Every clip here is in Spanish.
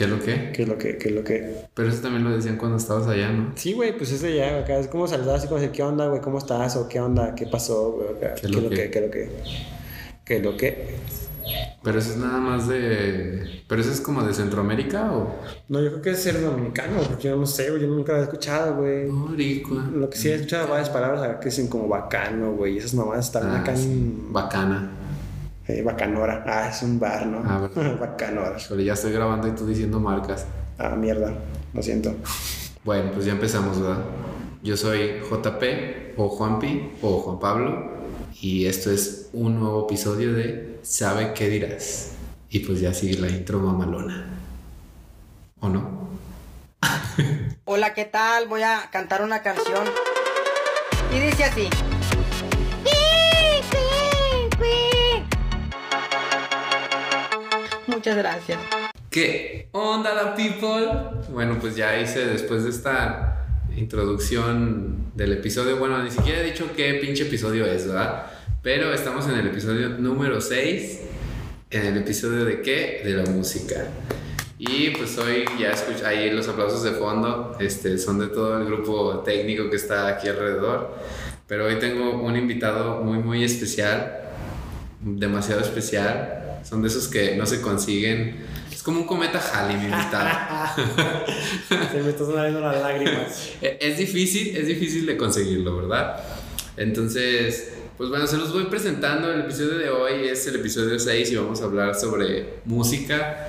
¿Qué es lo que? ¿Qué es lo que? ¿Qué es lo que? Pero eso también lo decían cuando estabas allá, ¿no? Sí, güey, pues eso ya, acá es como saludar así como decir, ¿qué onda, güey? ¿Cómo estás? ¿O qué onda? ¿Qué pasó, güey? ¿Qué, es lo que? ¿Qué es lo que? ¿Qué es lo que? Pero eso es nada más de. ¿Pero eso es como de Centroamérica o.? No, yo creo que es ser dominicano, porque yo no sé, güey, yo nunca lo he escuchado, güey. Lo que sí he escuchado varias palabras acá que dicen como bacano, güey, y esas mamás están Ah, acá en. Bacana. Eh, bacanora. Ah, es un bar, ¿no? Ah, bueno. bacanora. Pero ya estoy grabando y tú diciendo marcas. Ah, mierda, lo siento. Bueno, pues ya empezamos, ¿verdad? Yo soy JP o Juanpi o Juan Pablo y esto es un nuevo episodio de ¿Sabe qué dirás? Y pues ya sigue la intro mamalona. ¿O no? Hola, ¿qué tal? Voy a cantar una canción. Y dice así. Muchas gracias. ¿Qué onda la people? Bueno, pues ya hice después de esta introducción del episodio. Bueno, ni siquiera he dicho qué pinche episodio es, ¿verdad? Pero estamos en el episodio número 6. En el episodio de qué? De la música. Y pues hoy ya escuché ahí los aplausos de fondo. Este, son de todo el grupo técnico que está aquí alrededor. Pero hoy tengo un invitado muy, muy especial. Demasiado especial. Son de esos que no se consiguen. Es como un cometa Halley, mi invitado. Se me están saliendo las lágrimas. E- es difícil, es difícil de conseguirlo, ¿verdad? Entonces, pues bueno, se los voy presentando. El episodio de hoy es el episodio 6 y vamos a hablar sobre música,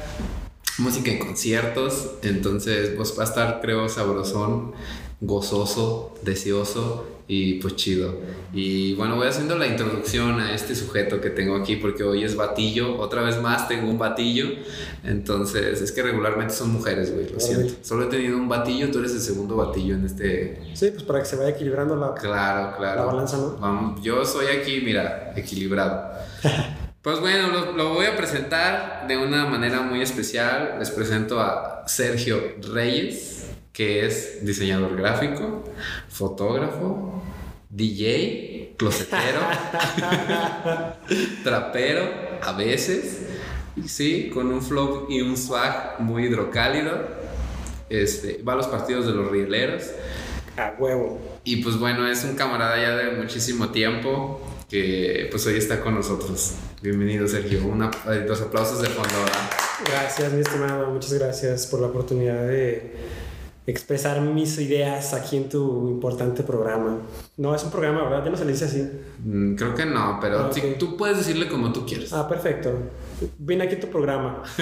música en conciertos. Entonces, pues va a estar, creo, sabrosón, gozoso, deseoso y pues chido. Y bueno, voy haciendo la introducción a este sujeto que tengo aquí porque hoy es batillo. Otra vez más tengo un batillo. Entonces, es que regularmente son mujeres, güey, lo siento. Solo he tenido un batillo, tú eres el segundo batillo en este Sí, pues para que se vaya equilibrando la, Claro, claro. la balanza, ¿no? Vamos, yo soy aquí, mira, equilibrado. Pues bueno, lo, lo voy a presentar de una manera muy especial. Les presento a Sergio Reyes, que es diseñador gráfico, fotógrafo, DJ, closetero, trapero, a veces, sí, con un flow y un swag muy hidrocálido. Este, va a los partidos de los rieleros. A huevo. Y pues bueno, es un camarada ya de muchísimo tiempo que pues hoy está con nosotros. Bienvenido Sergio, Una, eh, dos aplausos de fondo. ¿verdad? Gracias, mi estimado. Muchas gracias por la oportunidad de expresar mis ideas aquí en tu importante programa. No, es un programa, ¿verdad? Ya no se le dice así. Mm, Creo que no, pero Ah, sí, tú puedes decirle como tú quieras. Ah, perfecto. Vine aquí a tu programa.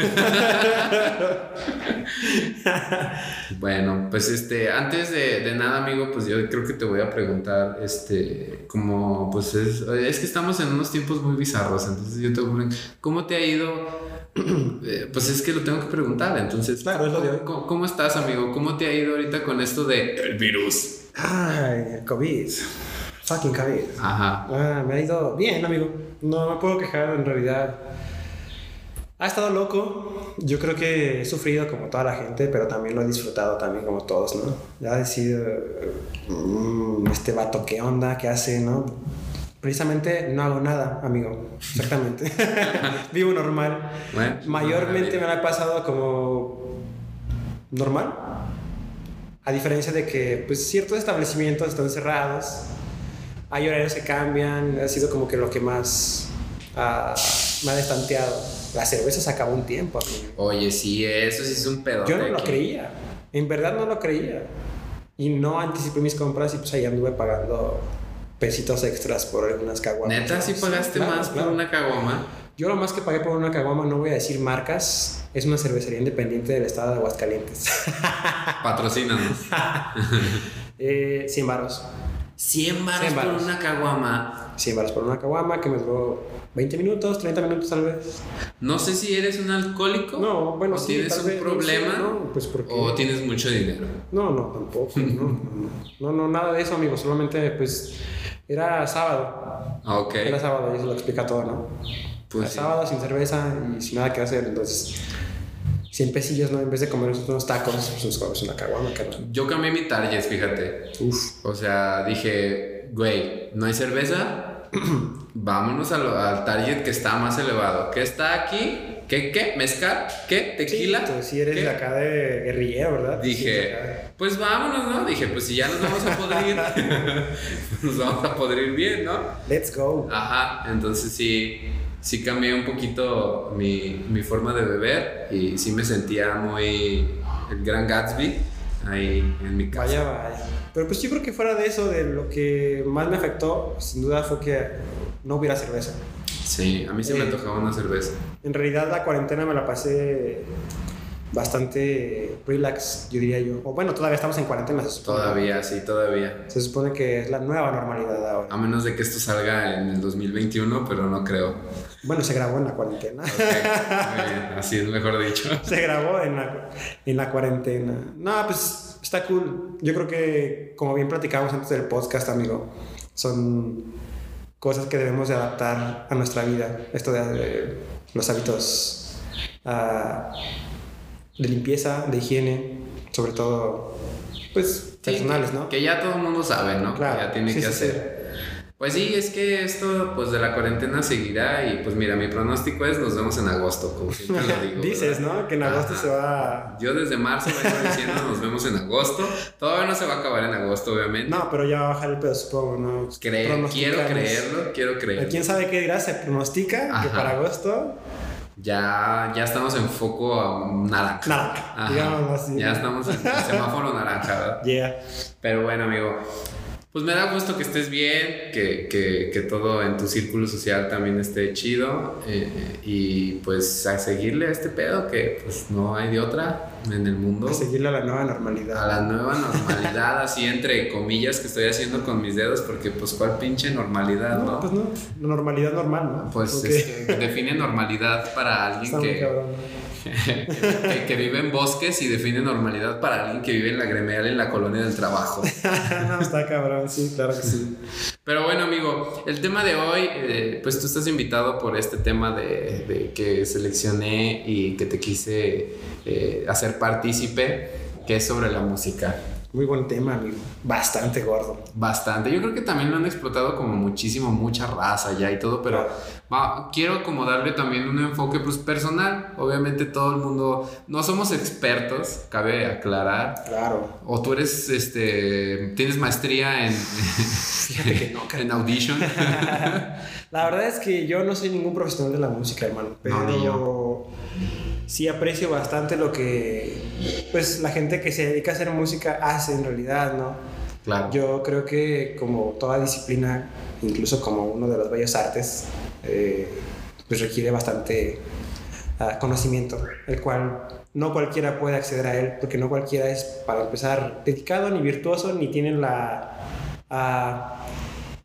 Bueno, pues este, antes de, de nada, amigo, pues yo creo que te voy a preguntar, este, como, pues es, es que estamos en unos tiempos muy bizarros, entonces yo te voy a preguntar, ¿cómo te ha ido? Eh, pues es que lo tengo que preguntar, entonces, Claro, es lo de hoy. ¿cómo, cómo estás, amigo? ¿Cómo te ha ido ahorita con esto de el virus? Ay, el COVID. Fucking COVID. Ajá. Ah, me ha ido bien, amigo. No me puedo quejar en realidad. Ha estado loco. Yo creo que he sufrido como toda la gente, pero también lo he disfrutado también como todos, ¿no? Ya he decidido, mm, este vato, ¿qué onda? ¿Qué hace, no? Precisamente no hago nada, amigo. Exactamente. Vivo normal. Bueno, Mayormente me la he pasado como normal. A diferencia de que pues ciertos establecimientos están cerrados, hay horarios que cambian, ha sido como que lo que más ah, me ha destanteado. La cerveza se acabó un tiempo, amigo. Oye, sí, eso sí es un pedo. Yo no lo creía, en verdad no lo creía. Y no anticipé mis compras y pues ahí anduve pagando pesitos extras por algunas caguamas. Neta, sí pagaste Claro, más claro. por una caguama. Yo lo más que pagué por una caguama, no voy a decir marcas, es una cervecería independiente del estado de Aguascalientes. Patrocínanos. eh, 100 baros. 100 baros 100 por una caguama. 100 baros por una caguama que me duró 20 minutos, 30 minutos tal vez. No sé si eres un alcohólico. No, bueno, o sí, tienes tal un vez, problema. no, pues porque... O tienes mucho dinero. No, no, tampoco. No, no, nada de eso, amigo. Solamente, pues, era sábado. Ah, Ok. Era sábado y eso lo explica todo, ¿no? Pues Era sí. sábado sin cerveza y sin nada que hacer. Entonces, 100 pesillos, ¿no? En vez de comer unos tacos, pues nos comemos una caguama, carnal. Yo cambié mi target, fíjate. Uf. O sea, dije, güey, ¿no hay cerveza? Vámonos al, al target que está más elevado. ¿Qué está aquí? ¿Qué, qué? ¿Mezcal? ¿Qué? ¿Tequila? Sí, tú sí eres ¿Qué? de acá de guerrillero, ¿verdad? Sí, Dije, acá. pues vámonos, ¿no? Dije, pues si ya nos vamos a podrir, nos vamos a podrir bien, ¿no? Let's go. Ajá, entonces sí, sí cambié un poquito mi, mi forma de beber y sí me sentía muy el gran Gatsby ahí en mi casa. Vaya, vaya. Pero pues yo creo que fuera de eso, de lo que más me afectó, sin duda fue que no hubiera cerveza. Sí, a mí se me Eh. antojaba una cerveza. En realidad la cuarentena me la pasé bastante relax, yo diría yo. O bueno, todavía estamos en cuarentena, se supone. Todavía, sí, todavía. Se supone que es la nueva normalidad ahora. A menos de que esto salga en el 2021, pero no creo. Bueno, se grabó en la cuarentena. Ok, muy bien, así es mejor dicho. se grabó en la, en la cuarentena. No, pues está cool. Yo creo que, como bien platicamos antes del podcast, amigo, son cosas que debemos de adaptar a nuestra vida. Esto de, de los hábitos ah, de limpieza, de higiene, sobre todo, pues, Sí, personales, ¿no? Que ya todo el mundo sabe, ¿no? Claro, Que ya tiene sí, que sí, hacer. Pues sí, es que esto pues de la cuarentena seguirá y pues mira, mi pronóstico es nos vemos en agosto, como siempre lo digo. Dices, ¿verdad? ¿no? Que en agosto Ajá. se va... Yo desde marzo vengo diciendo nos vemos en agosto. Todavía no se va a acabar en agosto, obviamente. No, pero ya va a bajar el pedo, supongo, ¿no? Cre- quiero creerlo, quiero creerlo. ¿Quién sabe qué dirá? Se pronostica que para agosto Ya, ya estamos en foco a naranja. Naranja, digamos así. Ya estamos en semáforo naranja, ¿verdad? Yeah. Pero bueno, amigo, pues me da gusto que estés bien, que, que, que todo en tu círculo social también esté chido eh, y pues a seguirle a este pedo que pues no hay de otra en el mundo. A seguirle a la nueva A normalidad. la nueva normalidad, así entre comillas que estoy haciendo con mis dedos, porque pues cuál pinche normalidad, No, ¿no? pues no, normalidad normal, ¿no? Pues este, define normalidad para alguien Está muy que. Que, que vive en bosques y define normalidad para alguien que vive en la gremial en la colonia del trabajo. no, está cabrón, sí, claro que sí. Pero bueno, amigo, el tema de hoy, eh, pues tú estás invitado por este tema de, de que seleccioné y que te quise eh, hacer partícipe, que es sobre la música. Muy buen tema, amigo. Bastante gordo. Bastante. Yo creo que también lo han explotado como muchísimo, mucha raza ya y todo, pero va, quiero como darle también un enfoque pues personal. Obviamente todo el mundo, no somos expertos, cabe aclarar. Claro. O tú eres, este, tienes maestría en, no, en audition. La verdad es que yo no soy ningún profesional de la música, hermano. Pero No, ni yo. Sí aprecio bastante lo que pues la gente que se dedica a hacer música hace en realidad, ¿no? Claro. Yo creo que como toda disciplina, incluso como uno de los bellos artes, eh, pues requiere bastante ah, conocimiento, el cual no cualquiera puede acceder a él, porque no cualquiera es, para empezar, dedicado, ni virtuoso, ni tienen la, ah,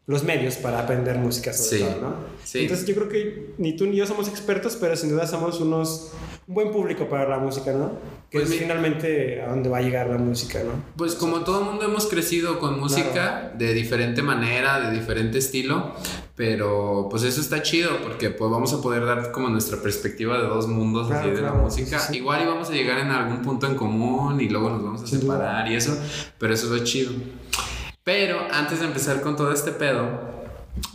los medios para aprender música sobre Sí, todo, ¿no? sí. Entonces yo creo que ni tú ni yo somos expertos, pero sin duda somos unos, un buen público para la música, ¿no? Que Pues es mi- finalmente a dónde va a llegar la música, ¿no? Pues como todo el mundo hemos crecido con música de diferente manera, de diferente estilo, pero pues eso está chido porque pues vamos a poder dar como nuestra perspectiva de dos mundos Claro, así de claro, la música. sí. Igual y vamos a llegar en algún punto en común y luego nos vamos a separar y eso, pero eso es lo chido. Pero antes de empezar con todo este pedo,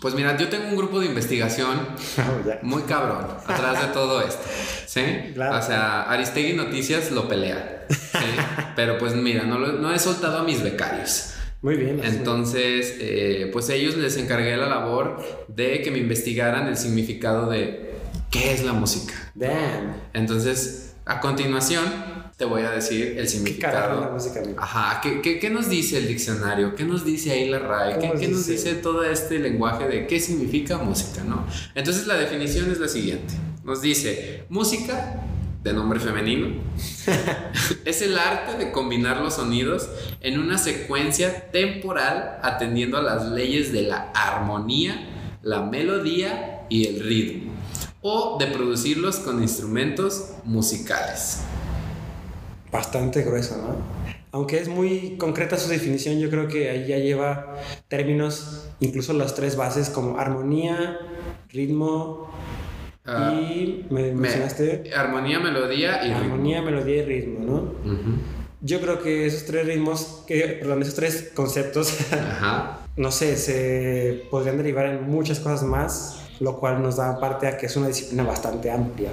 pues mira, yo tengo un grupo de investigación Ya. muy cabrón atrás de todo esto. ¿Sí? Claro. O sea, Aristegui Noticias lo pelea. ¿sí? Pero pues mira, no, lo- no he soltado a mis becarios. Muy bien. Entonces, eh, pues ellos les encargué la labor de que me investigaran el significado de qué es la música. Damn. Entonces, a continuación, te voy a decir el ¿Qué carajo es la significado. música, amigo? Ajá, ¿qué, qué, qué nos dice el diccionario? ¿Qué nos dice ahí la RAE? ¿Qué ¿Qué, nos qué nos dice? dice todo este lenguaje de qué significa música, no? Entonces la definición es la siguiente. Nos dice, música, de nombre femenino, es el arte de combinar los sonidos en una secuencia temporal atendiendo a las leyes de la armonía, la melodía y el ritmo, o de producirlos con instrumentos musicales. Bastante grueso, ¿no? Aunque es muy concreta su definición, yo creo que ahí ya lleva términos, incluso las tres bases como armonía, ritmo Ah, y me me- mencionaste armonía, melodía y ritmo. armonía, melodía y ritmo, ¿no? Ujú. Yo creo que esos tres ritmos, que, perdón, esos tres conceptos, Ajá. no sé, se podrían derivar en muchas cosas más, lo cual nos da parte a que es una disciplina bastante amplia.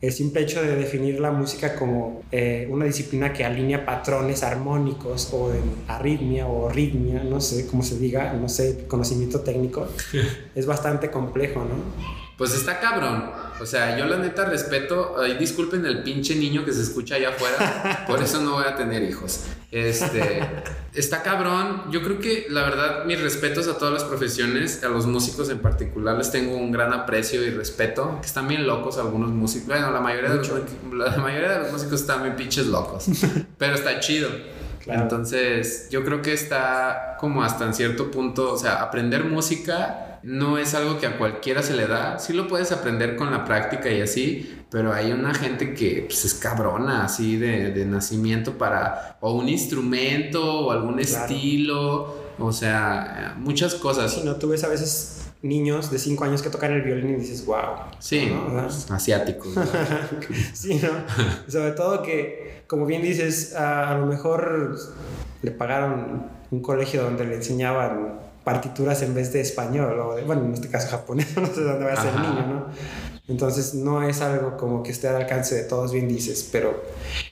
El simple hecho de definir la música como eh, una disciplina que alinea patrones armónicos o en arritmia o ritmia, no sé cómo se diga, no sé, conocimiento técnico, es bastante complejo, ¿no? Pues está cabrón. O sea, yo la neta respeto. Ay, disculpen el pinche niño que se escucha allá afuera. Por eso no voy a tener hijos. Este. Está cabrón. Yo creo que la verdad, mis respetos a todas las profesiones, a los músicos en particular, les tengo un gran aprecio y respeto. Que están bien locos algunos músicos. Bueno, la mayoría, de los, la mayoría de los músicos están bien pinches locos. Pero está chido. Entonces, yo creo que está como hasta en cierto punto, o sea, aprender música no es algo que a cualquiera se le da. Sí lo puedes aprender con la práctica y así, pero hay una gente que pues, es cabrona así de, de, nacimiento para o un instrumento o algún estilo, o sea, muchas cosas. Si no, tú ves a veces niños de 5 años que tocan el violín y dices, wow. Sí, ¿no? asiáticos. sí, ¿no? Sobre todo que, como bien dices, a, a, lo mejor le pagaron un colegio donde le enseñaban partituras en vez de español, o de, bueno, en este caso japonés, no sé dónde va a ser el niño, ¿no? Entonces no es algo como que esté al alcance de todos, bien dices, pero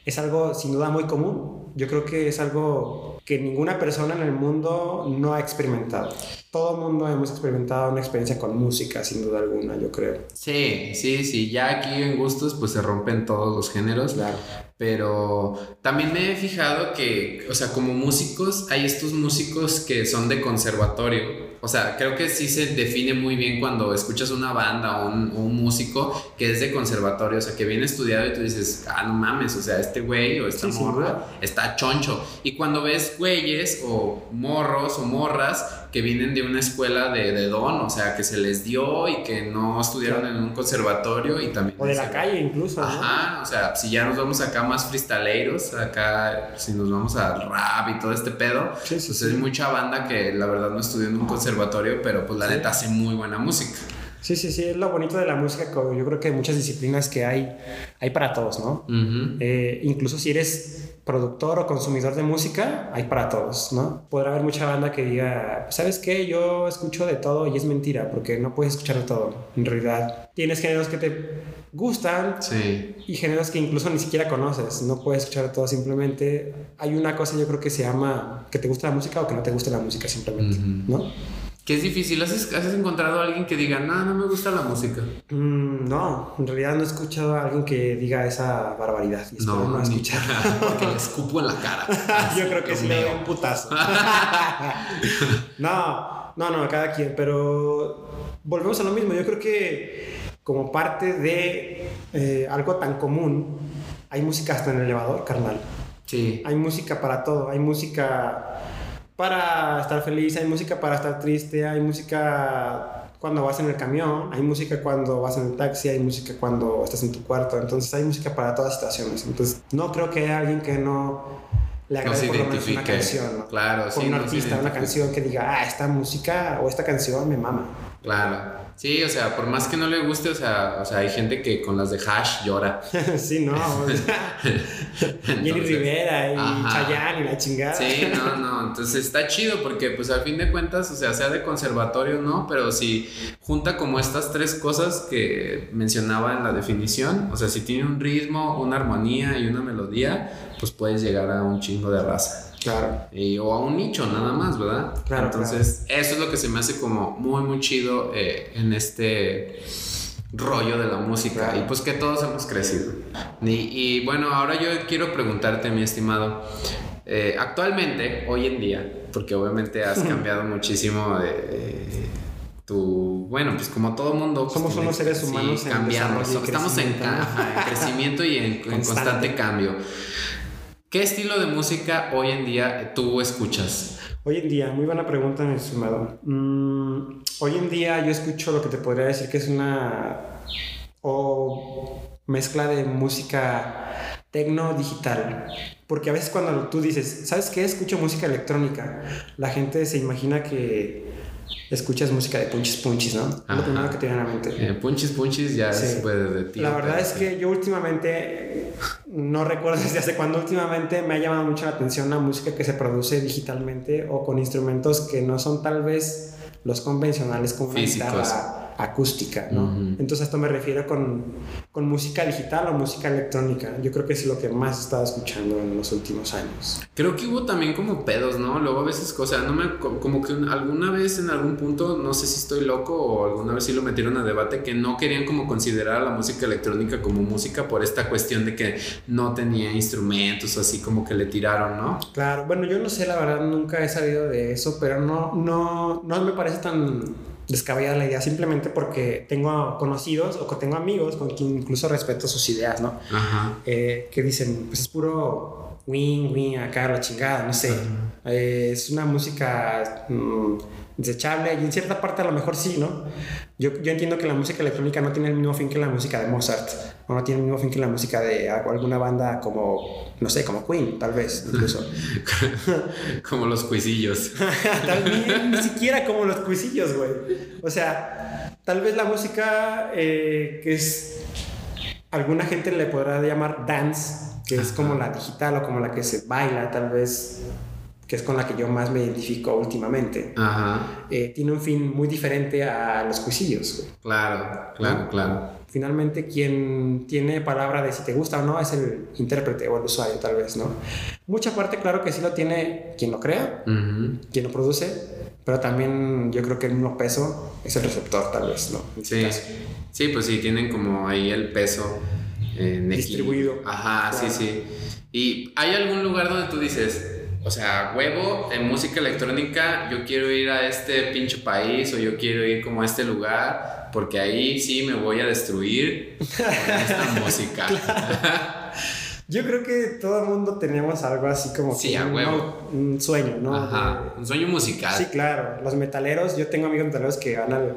es algo sin duda muy común. Yo creo que es algo que ninguna persona en el mundo no ha experimentado. Todo mundo hemos experimentado una experiencia con música, sin duda alguna, yo creo. Sí, sí, sí. Ya aquí en gustos pues se rompen todos los géneros. Claro. Pero también me he fijado que, o sea, como músicos, hay estos músicos que son de conservatorio. O sea, creo que sí se define muy bien cuando escuchas una banda o un, un músico que es de conservatorio, o sea, que viene estudiado y tú dices, ah, no mames, o sea, este güey o esta Sí, morra está choncho. Y cuando ves güeyes o morros o morras que vienen de una escuela de, de don, o sea, que se les dio y que no estudiaron Claro. en un conservatorio y también... O de la calle incluso, ¿no? Ajá, o sea, si ya nos vamos acá más freestaleiros, acá si nos vamos al rap y todo este pedo, Sí, sí, pues sí. hay mucha banda que la verdad no estudió en un conservatorio, pero pues la neta hace muy buena música. Sí, sí, sí, es lo bonito de la música, que yo creo que hay muchas disciplinas que hay, hay para todos, ¿no? Ujú. Eh, incluso si eres productor o consumidor de música, hay para todos, ¿no? Podrá haber mucha banda que diga, ¿sabes qué? Yo escucho de todo y es mentira, porque no puedes escuchar de todo, en realidad. Tienes géneros que te gustan Sí, y géneros que incluso ni siquiera conoces, no puedes escuchar de todo, simplemente hay una cosa yo creo que se llama que te gusta la música o que no te gusta la música, simplemente, Ujú. ¿no? Que es difícil. ¿Has, has encontrado a alguien que diga, no, no me gusta la música? Mm, no, en realidad no he escuchado a alguien que diga esa barbaridad. Y espero No, no, escuchar. porque le escupo en la cara. Yo creo que sí le doy un putazo. no, no, no, cada quien, pero volvemos a lo mismo. Yo creo que como parte de eh, algo tan común, hay música hasta en el elevador, carnal. Sí, Hay música para todo. Hay música para estar feliz, hay música para estar triste, hay música cuando vas en el camión, hay música cuando vas en el taxi, hay música cuando estás en tu cuarto. Entonces hay música para todas situaciones. Entonces no creo que haya alguien que no le no agrade por lo menos una canción. ¿no? Claro, Con sí. un no artista, una canción que diga, ah, esta música o esta canción me mama. Claro. Sí, o sea, por más que no le guste, o sea, o sea, hay gente que con las de hash llora. sí, no. o sea, Jenny Entonces, Rivera y ajá. Chayanne y la chingada. Sí, no, no, entonces está chido porque pues al fin de cuentas, o sea, sea de conservatorio, ¿no? Pero si junta como estas tres cosas que mencionaba en la definición, o sea, si tiene un ritmo, una armonía y una melodía, pues puedes llegar a un chingo de raza. Claro. Y- o a un nicho nada más, ¿verdad? Claro, Entonces, eso es lo que se me hace como muy, muy chido eh, en este rollo de la música Claro. y pues que todos hemos crecido. Y, y, bueno, ahora yo quiero preguntarte, mi estimado, eh, actualmente, hoy en día, porque obviamente has cambiado muchísimo de... eh, tu, bueno, pues como todo mundo. pues, Somos unos seres humanos en cambiando. desarrollo y Estamos en, crecimiento, en y en, en Constante. constante cambio. ¿Qué estilo de música hoy en día tú escuchas? Hoy en día, muy buena pregunta, mi estimado. Mm, hoy en día yo escucho lo que te podría decir que es una o mezcla de música tecno digital. Porque a veces cuando tú dices, ¿sabes qué? Escucho música electrónica, la gente se imagina que escuchas música de punchis punchis, ¿no? Ajá. lo primero que te viene a la mente. Eh, punchis punchis ya Sí. es pues, de ti. La verdad es que yo últimamente, no recuerdo desde hace cuándo, últimamente me ha llamado mucho la atención la música que se produce digitalmente o con instrumentos que no son tal vez los convencionales como una Físicos. guitarra acústica, ¿no? Entonces esto me refiero con, con, música digital o música electrónica. Yo creo que es lo que más he estado escuchando en los últimos años. Creo que hubo también como pedos, ¿no? Luego a veces, o sea, no me, como que alguna vez en algún punto, no sé si estoy loco o alguna vez sí lo metieron a debate, que no querían como considerar a la música electrónica como música por esta cuestión de que no tenía instrumentos, así como que le tiraron, ¿no? Claro, bueno, yo no sé, la verdad, nunca he sabido de eso, pero no, no, no me parece tan descabellada la idea simplemente porque tengo conocidos o tengo amigos con quien incluso respeto sus ideas, ¿no? Ajá. Eh, que dicen, pues es puro wing, wing, acá la chingada, no sé. Eh, es una música mm, desechable y en cierta parte a lo mejor sí, ¿no? Yo, yo entiendo que la música electrónica no tiene el mismo fin que la música de Mozart, o no tiene el mismo fin que la música de alguna banda como, no sé, como Queen, tal vez, incluso. como los cuisillos. tal vez ni siquiera como los cuisillos, güey. O sea, tal vez la música eh, que es, alguna gente le podrá llamar dance, que es como la digital o como la que se baila, tal vez que es con la que yo más me identifico últimamente, eh, tiene un fin muy diferente a los cuisillos. Claro, claro, claro. Finalmente, quien tiene palabra de si te gusta o no es el intérprete o el usuario, tal vez, ¿no? Mucha parte, claro que sí lo tiene quien lo crea, quien lo produce, pero también yo creo que el mismo peso es el receptor, tal vez, ¿no? sí. sí, pues sí, tienen como ahí el peso distribuido. Ajá, sí, sí. ¿Y hay algún lugar donde tú dices, o sea, huevo, en música electrónica, yo quiero ir a este pinche país o yo quiero ir como a este lugar, porque ahí sí me voy a destruir con esta música. Yo creo que todo el mundo tenemos algo así como sí, a huevo. un sueño, ¿no? Ajá, un sueño musical. Sí, claro. Los metaleros, yo tengo amigos metaleros que van al,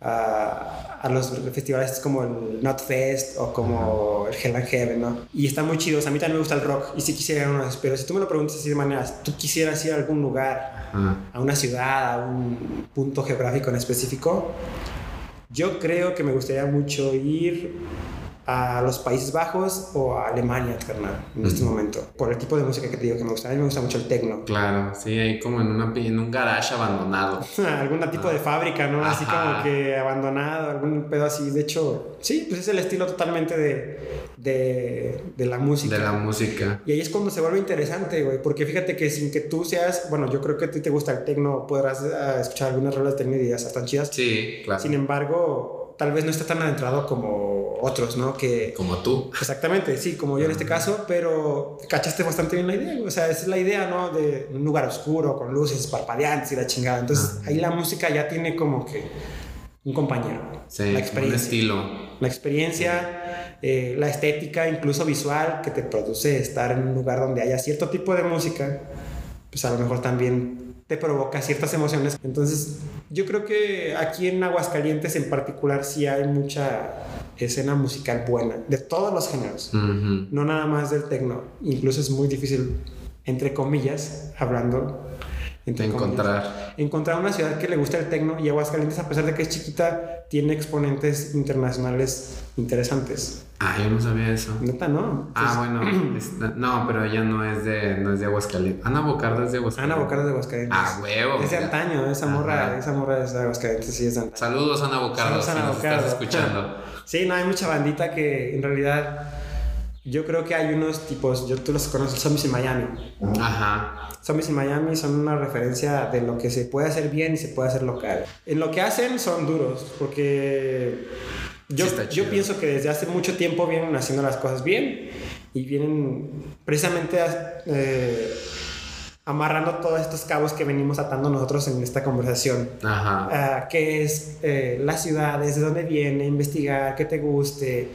a, a, los festivales como el Not Fest o como el Hell and Heaven, ¿no? Y están muy chidos. A mí también me gusta el rock y sí quisiera uno pero si tú me lo preguntas así de maneras, ¿tú quisieras ir a algún lugar, a una ciudad, a un punto geográfico en específico? Yo creo que me gustaría mucho ir a los Países Bajos o a Alemania, carnal, en este momento. Por el tipo de música que te digo que me gusta. A mí me gusta mucho el techno. Claro, sí, ahí como en, una, en un garage abandonado. algún tipo de fábrica, ¿no? Así como que abandonado, algún pedo así. De hecho, sí, pues es el estilo totalmente de, de, de la música. De la música. Y ahí es cuando se vuelve interesante, güey. Porque fíjate que sin que tú seas, bueno, yo creo que a ti te gusta el techno, podrás ah, escuchar algunas rolas de techno y digas, están chidas. Sí, claro. Sin embargo, tal vez no está tan adentrado como otros, ¿no? Que, como tú. Exactamente, sí, como yo en este caso, pero cachaste bastante bien la idea, o sea, esa es la idea, ¿no? De un lugar oscuro, con luces parpadeantes y la chingada. Entonces, ahí la música ya tiene como que un compañero. Sí, la experiencia. Un estilo. La experiencia, eh, la estética, incluso visual, que te produce estar en un lugar donde haya cierto tipo de música, pues a lo mejor también te provoca ciertas emociones. Entonces, yo creo que aquí en Aguascalientes en particular sí hay mucha escena musical buena, de todos los géneros, no nada más del tecno. Incluso es muy difícil, entre comillas, hablando encontrar. Encontrar una ciudad que le guste el tecno y Aguascalientes, a pesar de que es chiquita, tiene exponentes internacionales interesantes. Ah, yo no sabía eso. Neta, no. ah, bueno. no, pero ella no es de, no es de Aguascalientes. Ana Bocardo es de Aguascalientes. Ana Bocardo es de Aguascalientes. Ah, huevo. Es de antaño, esa morra, esa morra es de Aguascalientes, sí es de antaño. Saludos, Ana Bocardo, Saludos, Ana Bocardo. estás escuchando. sí, no, hay mucha bandita que en realidad yo creo que hay unos tipos, yo tú los conoces, Zombies en Miami. Ajá. Zombies en Miami son una referencia de lo que se puede hacer bien y se puede hacer local. En lo que hacen son duros, porque yo, yo pienso que desde hace mucho tiempo vienen haciendo las cosas bien y vienen precisamente eh, amarrando todos estos cabos que venimos atando nosotros en esta conversación. Ajá. Ah, que es eh, la ciudad, desde dónde viene, investigar, que te guste.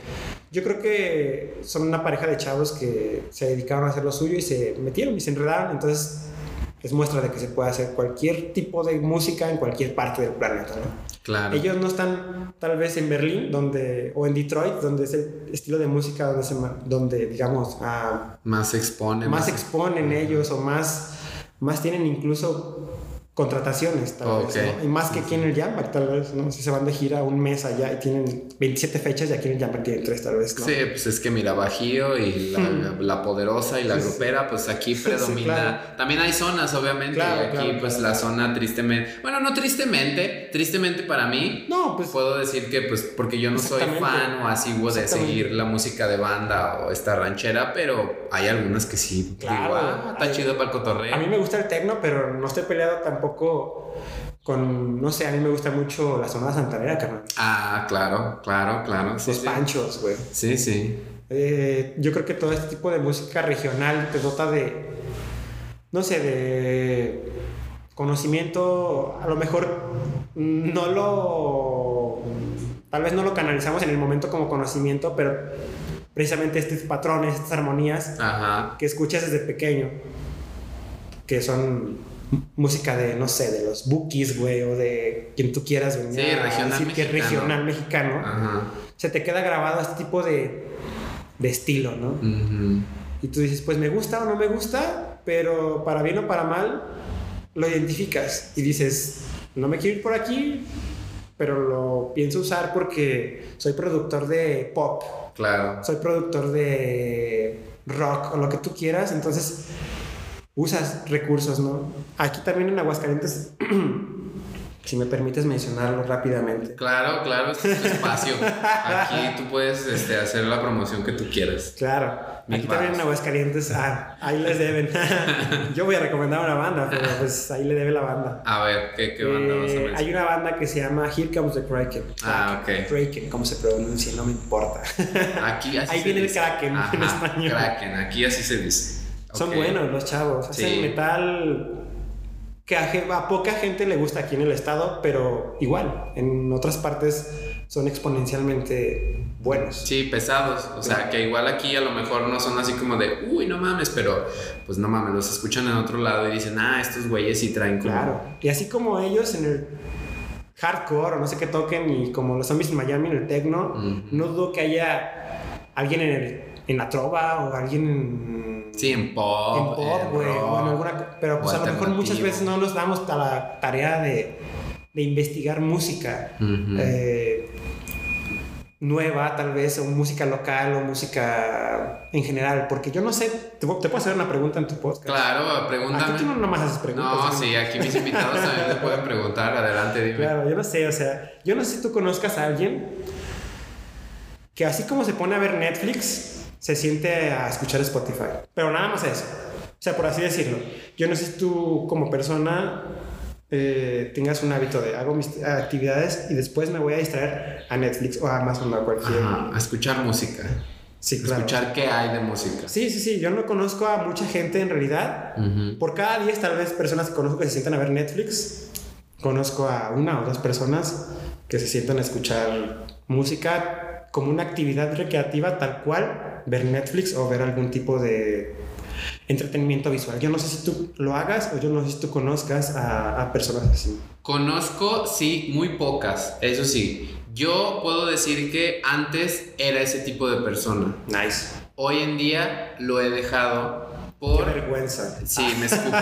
Yo creo que son una pareja de chavos que se dedicaron a hacer lo suyo y se metieron y se enredaron. Entonces es muestra de que se puede hacer cualquier tipo de música en cualquier parte del planeta. ¿no? Claro. Ellos no están tal vez en Berlín donde, o en Detroit, donde es el estilo de música donde, se, donde digamos, más se expone. Más, exponen ellos o más, más tienen incluso contrataciones, tal vez. Y más que aquí en el Jamback, tal vez, ¿no? Si se van de gira un mes allá y tienen 27 fechas y aquí en el Jamback tienen 3, tal vez, ¿no? Sí, pues es que mira, Bajío y la, la Poderosa y la Sí. Grupera, pues aquí Sí, predomina. claro. También hay zonas, obviamente, Claro, y aquí claro, pues claro. la zona tristemente, bueno, no tristemente, tristemente para mí, No, pues puedo decir que pues porque yo no soy fan o asiguo de seguir la música de banda o esta ranchera, pero hay algunas que sí, Claro. digo, ah, está Hay- chido para el cotorreo. a mí me gusta el techno, pero no estoy peleado tampoco con, no sé, a mí me gusta mucho la zona santanera, carnal. Ah, claro, claro, claro. Los sí. panchos, güey. Sí, sí. Eh, yo creo que todo este tipo de música regional te dota de, no sé, de conocimiento, a lo mejor no lo, tal vez no lo canalizamos en el momento como conocimiento, pero precisamente estos patrones, estas armonías Ajá. que escuchas desde pequeño, que son música de, no sé, de los Bookies, güey, o de quien tú quieras venir Sí, a regional decir que es mexicano. regional mexicano Ajá. se te queda grabado este tipo de, de estilo, ¿no? Ujú. Y tú dices, pues me gusta o no me gusta, pero para bien o para mal, lo identificas y dices, no me quiero ir por aquí, pero lo pienso usar porque soy productor de pop, Claro. soy productor de rock o lo que tú quieras, entonces usas recursos, ¿no? Aquí también en Aguascalientes, si me permites mencionarlo rápidamente. Claro, claro, este es tu espacio. Aquí tú puedes este, hacer la promoción que tú quieras. Claro, aquí también en. Aguascalientes, ah, ahí les deben. Yo voy a recomendar una banda, pero pues ahí le debe la banda. A ver, ¿qué, qué banda vas a Eh, mencionar? hay una banda que se llama Here Comes the Kraken. Ah, ok. Kraken, como se pronuncia, no me importa. Aquí así ahí se viene el. Kraken en español. Kraken, aquí así se dice. Son buenos los chavos, hacen Sí. metal que a, poca gente le gusta aquí en el estado, pero igual, en otras partes son exponencialmente buenos. Sí, pesados. O sea, que igual aquí a lo mejor no son así como de, uy, no mames, pero pues no mames, los escuchan en otro lado y dicen, ah, estos güeyes sí traen como. Claro. Y así como ellos en el hardcore o no sé qué toquen y como los zombies en Miami en el techno, no dudo que haya alguien en, el- en la trova o alguien en, Sí, en pop. en pop, güey. rock, o en alguna- Pero pues a lo mejor muchas veces no nos damos a la tarea de, de investigar música. Eh, nueva tal vez o música local o música en general porque yo no sé te, te puedo hacer una pregunta en tu podcast Claro, Aquí pregúntame. tú no nomás haces preguntas No, ¿no? sí, aquí mis invitados también te pueden preguntar. Adelante, dime. Claro, yo no sé, o sea, yo no sé si tú conozcas a alguien que así como se pone a ver Netflix, se siente a escuchar Spotify. Pero nada más eso. O sea, por así decirlo. Yo no sé si tú como persona eh, tengas un hábito de hago mis actividades y después me voy a distraer a Netflix o a Amazon o a cualquier... Ajá, a escuchar música. Sí, claro. Escuchar qué hay de música. Sí, sí, sí. Yo no conozco a mucha gente en realidad. Por cada 10 tal vez personas que conozco que se sientan a ver Netflix, conozco a una o dos personas que se sientan a escuchar música como una actividad recreativa tal cual, ver Netflix o ver algún tipo de entretenimiento visual. Yo no sé si tú lo hagas o yo no sé si tú conozcas a, a personas así. Conozco, sí, muy pocas, eso sí. Yo puedo decir que antes era ese tipo de persona. Nice. Hoy en día lo he dejado Qué por... vergüenza. Sí, me escupo.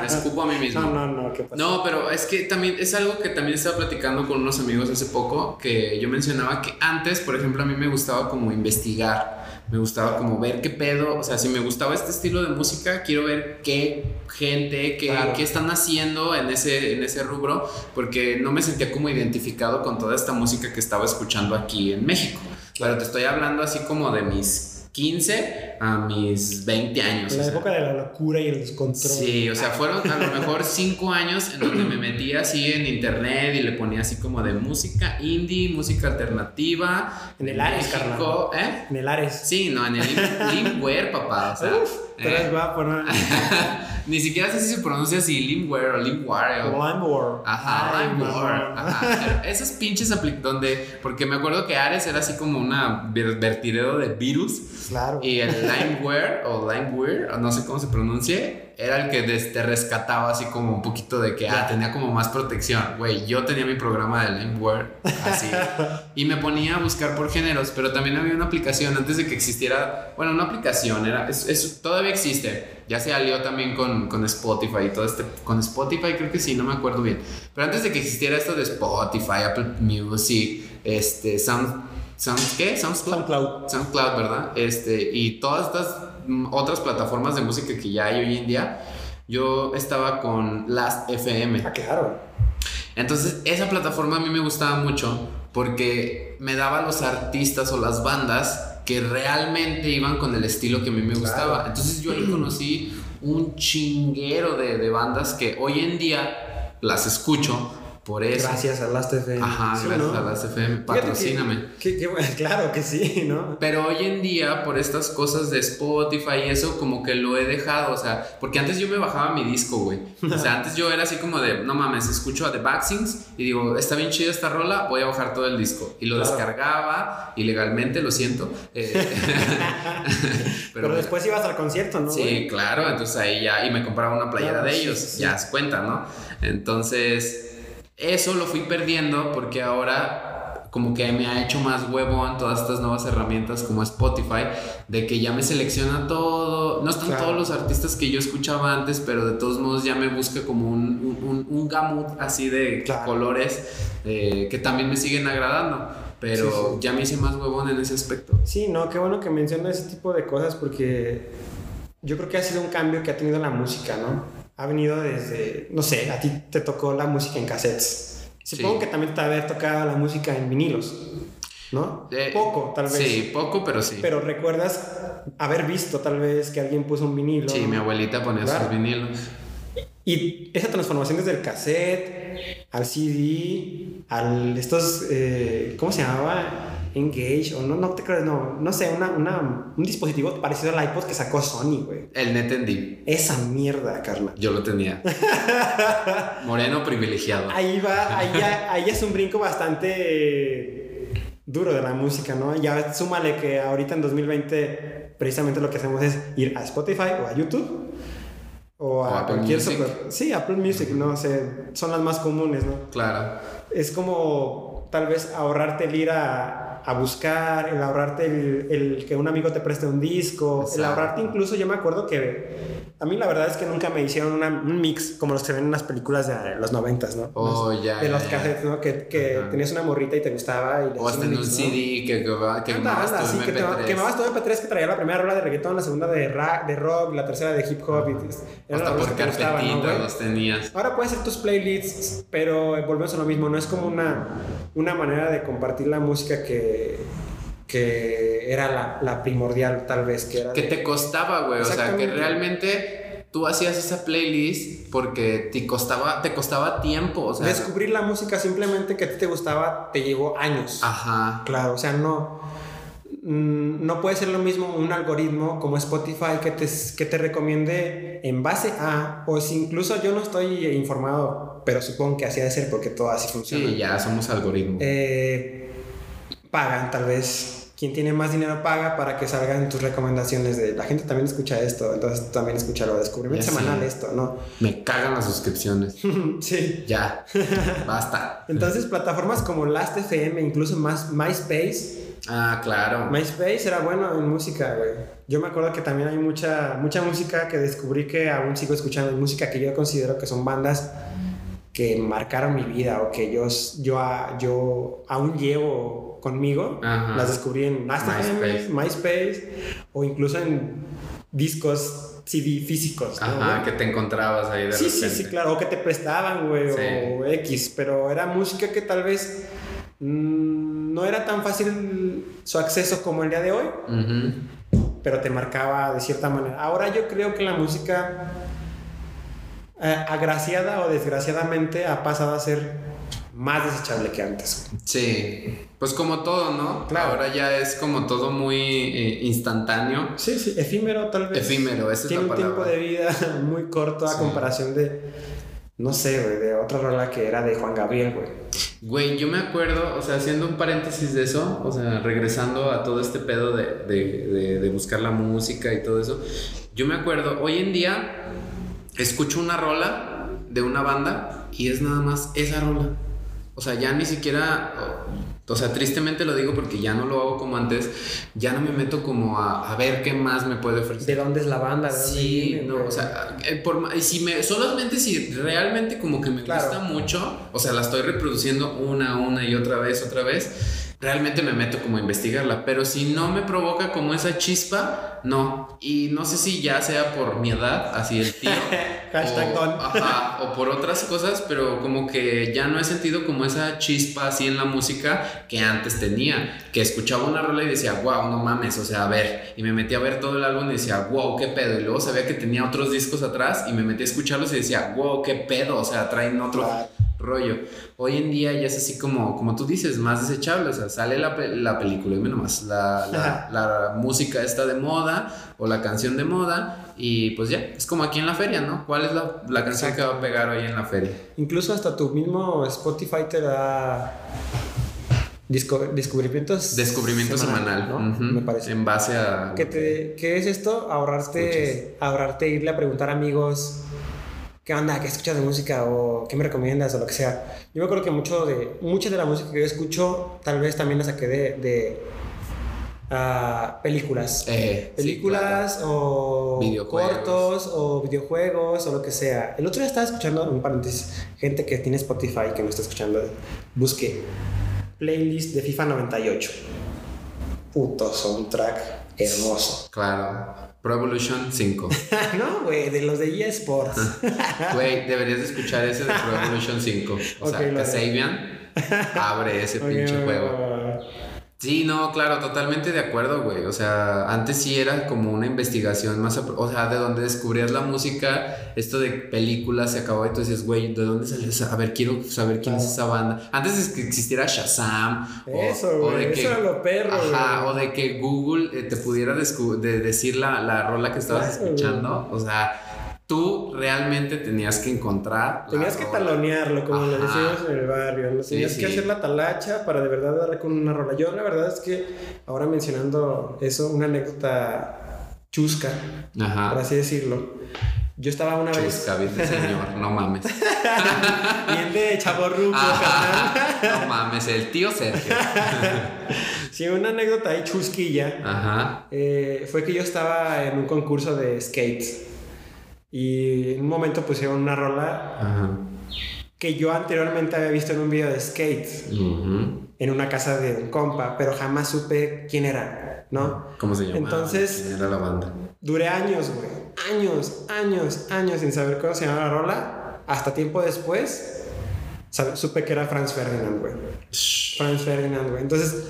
me escupo a mí mismo. No, no, no, ¿qué pasa? No, pero es que también es algo que también estaba platicando con unos amigos hace poco, que yo mencionaba que antes, por ejemplo, a mí me gustaba como investigar, me gustaba como ver qué pedo, o sea, si me gustaba este estilo de música, quiero ver qué gente, qué, Claro. qué están haciendo en ese, en ese rubro, porque no me sentía como identificado con toda esta música que estaba escuchando aquí en México. Pero te estoy hablando así como de mis 15 a mis 20 años. En la o sea. época de la locura y el descontrol. Sí, o sea, fueron a lo mejor cinco años en donde me metía así en internet y le ponía así como de música indie, música alternativa. En el Ares, México, ¿eh? En el Ares. Sí, no, en el Lim- Limware, papá. O sea, Uf, ¿eh? es guapo, ¿no? ni siquiera sé si se pronuncia así Limware o Limware. o- Limeware. Ajá, Limeware. Ajá. Esas pinches donde, porque me acuerdo que Ares era así como una ver- vertidero de virus. Claro. Y el Limeware o Limeware, o no sé cómo se pronuncie, era el que te rescataba así como un poquito de que, ah, tenía como más protección. Güey, yo tenía mi programa de Limeware así. y me ponía a buscar por géneros, pero también había una aplicación antes de que existiera, bueno, una aplicación, era, es, es- todavía existe. Ya se alió también con, con Spotify y todo este, con Spotify creo que sí, no me acuerdo bien. Pero antes de que existiera esto de Spotify, Apple Music, este, Sound, Sound ¿qué? SoundCloud. SoundCloud. SoundCloud, ¿verdad? Este, y todas estas otras plataformas de música que ya hay hoy en día, yo estaba con Last FM. Ah, claro. Entonces, esa plataforma a mí me gustaba mucho porque me daba los artistas o las bandas que realmente iban con el estilo que a mí me gustaba. Claro. Entonces, yo le conocí un chinguero de, de bandas que hoy en día las escucho por eso. Gracias a Last FM. Ajá, Sí, gracias ¿no? a Last FM. Fíjate que- Patrocíname. que- que- claro que sí, ¿no? Pero hoy en día, por estas cosas de Spotify y eso, como que lo he dejado, o sea, porque antes yo me bajaba mi disco, güey. O sea, antes yo era así como de, no mames, escucho a The Vaccines y digo, está bien chida esta rola, voy a bajar todo el disco. Y lo Claro. descargaba ilegalmente, lo siento. eh, Pero, me- después ibas al concierto, ¿no? Sí, güey? claro, entonces ahí ya, y me compraba una playera Claro, de ellos, sí, sí. ya se cuenta, ¿no? Entonces, eso lo fui perdiendo porque ahora como que me ha hecho más huevón todas estas nuevas herramientas como Spotify, de que ya me selecciona todo, no están Claro. todos los artistas que yo escuchaba antes, pero de todos modos ya me busca como un, un, un- gamut así de Claro. colores eh, que también me siguen agradando, pero Sí, sí. ya me hice más huevón en ese aspecto. Sí, no, qué bueno que mencionas ese tipo de cosas porque yo creo que ha sido un cambio que ha tenido la música, ¿no? Ha venido desde, no sé, a ti te tocó la música en cassettes. Supongo Sí. que también te haber tocado la música en vinilos, ¿no? Eh, poco, tal vez. Sí, poco, pero sí. Pero recuerdas haber visto tal vez que alguien puso un vinilo. Sí, ¿no? mi abuelita ponía Claro. sus vinilos. Y esa transformación desde el cassette al CD, al estos, eh, ¿cómo se llamaba? Engage, o no, no te creas, no, no sé, una, una, un dispositivo parecido al iPod que sacó Sony, güey. El NetND, Esa mierda, carnal. yo lo tenía. Moreno privilegiado. Ahí va, ahí ahí es un brinco bastante duro de la música, ¿no? Ya súmale que ahorita en 2020 precisamente lo que hacemos es ir a Spotify o a YouTube o a O cualquier super- Sí, Apple Music, no sé, son las más comunes, ¿no? Claro. es como tal vez ahorrarte el ir a, a buscar, el ahorrarte el, el que un amigo te preste un disco, el ahorrarte incluso, yo me acuerdo que a mí la verdad es que nunca me hicieron una- un mix como los que ven en las películas de los noventas, ¿no? Oh, Los- ya, De los cassettes, ¿no? Que, que tenías una morrita y te gustaba y O hasta en un mix, ¿no? CD que, que, que quemabas tu sí, que te- MP3. quemabas todo MP3 que traía la primera rola de reggaetón, la segunda de, ra- de rock, la tercera de hip hop. Y, Hasta por que ¿no, carpetitas güey? los tenías. Ahora puedes hacer tus playlists, pero volvemos a lo mismo, no es como una, una manera de compartir la música que, que era la, la primordial tal vez, que era... Que de- te costaba, güey. O sea, que realmente tú hacías esa playlist porque te costaba, te costaba tiempo. O sea, Descubrir la música simplemente que a ti te gustaba te llevó años. Ajá. Claro, o sea, no... mm, No puede ser lo mismo un algoritmo como Spotify que te, que te recomiende en base a, o si incluso yo no estoy informado, pero supongo que así ha de ser porque todo así funciona. Sí, ya somos algoritmos. eh, pagan tal vez. Quien tiene más dinero paga para que salgan tus recomendaciones de la gente también escucha esto, entonces tú también escúchalo, descubrimiento Ya sé. semanal esto, ¿no? Me cagan las suscripciones. sí. Ya. Basta. Entonces plataformas como Last.fm, incluso más MySpace, Ah, claro. MySpace era bueno en música, güey. Yo me acuerdo que también hay mucha mucha música que descubrí que aún sigo escuchando, música que yo considero que son bandas que marcaron mi vida o que yo yo yo aún llevo conmigo. Ajá. Las descubrí en Last.fm, MySpace. MySpace o incluso en discos CD físicos. ¿no, Ajá, güey? que te encontrabas ahí de Sí, sí, repente. sí, claro, o que te prestaban, güey, Sí. o X, pero era música que tal vez mm, no era tan fácil su acceso como el día de hoy, Ujú. pero te marcaba de cierta manera. Ahora yo creo que la música, eh, agraciada o desgraciadamente, ha pasado a ser más desechable que antes. Sí. Pues como todo, ¿no? Claro. Ahora ya es como todo muy eh, instantáneo. Sí, sí, efímero tal vez. Efímero, esa es Tiene la un tiempo de vida muy corto a Sí. comparación de, no sé, güey, de otra rola que era de Juan Gabriel, güey. Güey, yo me acuerdo, o sea, haciendo un paréntesis de eso, o sea, regresando a todo este pedo de, de, de, de buscar la música y todo eso, yo me acuerdo, hoy en día escucho una rola de una banda y es nada más esa rola. O sea, ya ni siquiera, o sea, tristemente lo digo porque ya no lo hago como antes, ya no me meto como a, a ver qué más me puede ofrecer. ¿De dónde es la banda? ¿De dónde Sí, viene, no, o sea, eh, por, si me, solamente si realmente como que me Claro. gusta mucho, o sea, la estoy reproduciendo una, una y otra vez, otra vez, realmente me meto como a investigarla, pero si no me provoca como esa chispa, no, y no sé si ya sea por mi edad, así el tío, Hashtag o, ajá, o por otras cosas, pero como que ya no he sentido como esa chispa así en la música que antes tenía, que escuchaba una rola y decía, wow, no mames, o sea, a ver, y me metí a ver todo el álbum y decía, wow, qué pedo, y luego sabía que tenía otros discos atrás y me metí a escucharlos y decía, wow, qué pedo, o sea, traen otro. Rollo. Hoy en día ya es así como, como tú dices, más desechable, o sea, sale la, la película y menos más, la, la, la música está de moda o la canción de moda y pues ya, es como aquí en la feria, ¿no? ¿Cuál es la, la canción que va a pegar hoy en la feria? Incluso hasta tu mismo Spotify te da disco- descubrimientos. Descubrimiento semanal, ¿no? Me parece. En base a... ¿Qué, te, ¿Qué es esto? Ahorrarte, ahorrarte irle a preguntar a amigos qué onda, qué escuchas de música o qué me recomiendas o lo que sea. Yo me acuerdo que mucho de, mucha de la música que yo escucho tal vez también la saqué de, de ah, películas. Eh, sí, películas o cortos o videojuegos o lo que sea. El otro día estaba escuchando, un paréntesis, gente que tiene Spotify que no está escuchando, busque playlist de FIFA 98. Puto soundtrack hermoso. Claro. Pro Evolution 5. no, güey, de los de eSports. Güey, deberías de escuchar ese de Pro Evolution 5. O sea, haré. Kasabian abre ese pinche juego. Sí, no, claro, totalmente de acuerdo, güey. O sea, antes sí era como una investigación más, o sea, de donde descubrías la música, esto de películas se acabó y tú dices, güey, ¿de dónde salió esa? A ver, quiero saber quién es esa banda. Antes de que existiera Shazam. o- Eso, o güey, de que- eso era lo perro, Ajá, güey. o de que Google eh, te pudiera de decir la, la rola que estabas Claro, escuchando. O sea, tú realmente tenías que encontrar. Tenías que rola. talonearlo, como Ajá. decíamos en el barrio. Tenías sí. que hacer la talacha para de verdad darle con una rola. Yo, la verdad es que ahora mencionando eso, una anécdota chusca, por así decirlo. Yo estaba una vez Chusca, de señor, no mames. bien de chaborruco, no mames, el tío Sergio. Sí, una anécdota ahí chusquilla. Ajá. eh, fue que yo estaba en un concurso de skate. Y en un momento pusieron una rola Ajá. que yo anteriormente había visto en un video de skate. Ujú. en una casa de un compa, pero jamás supe quién era, ¿no? ¿Cómo se llama? Entonces- ¿Quién era la banda? Duré años, güey, años, años, años sin saber cómo se llamaba la rola, hasta tiempo después sab- supe que era Franz Ferdinand, güey. Franz Ferdinand, güey. Entonces,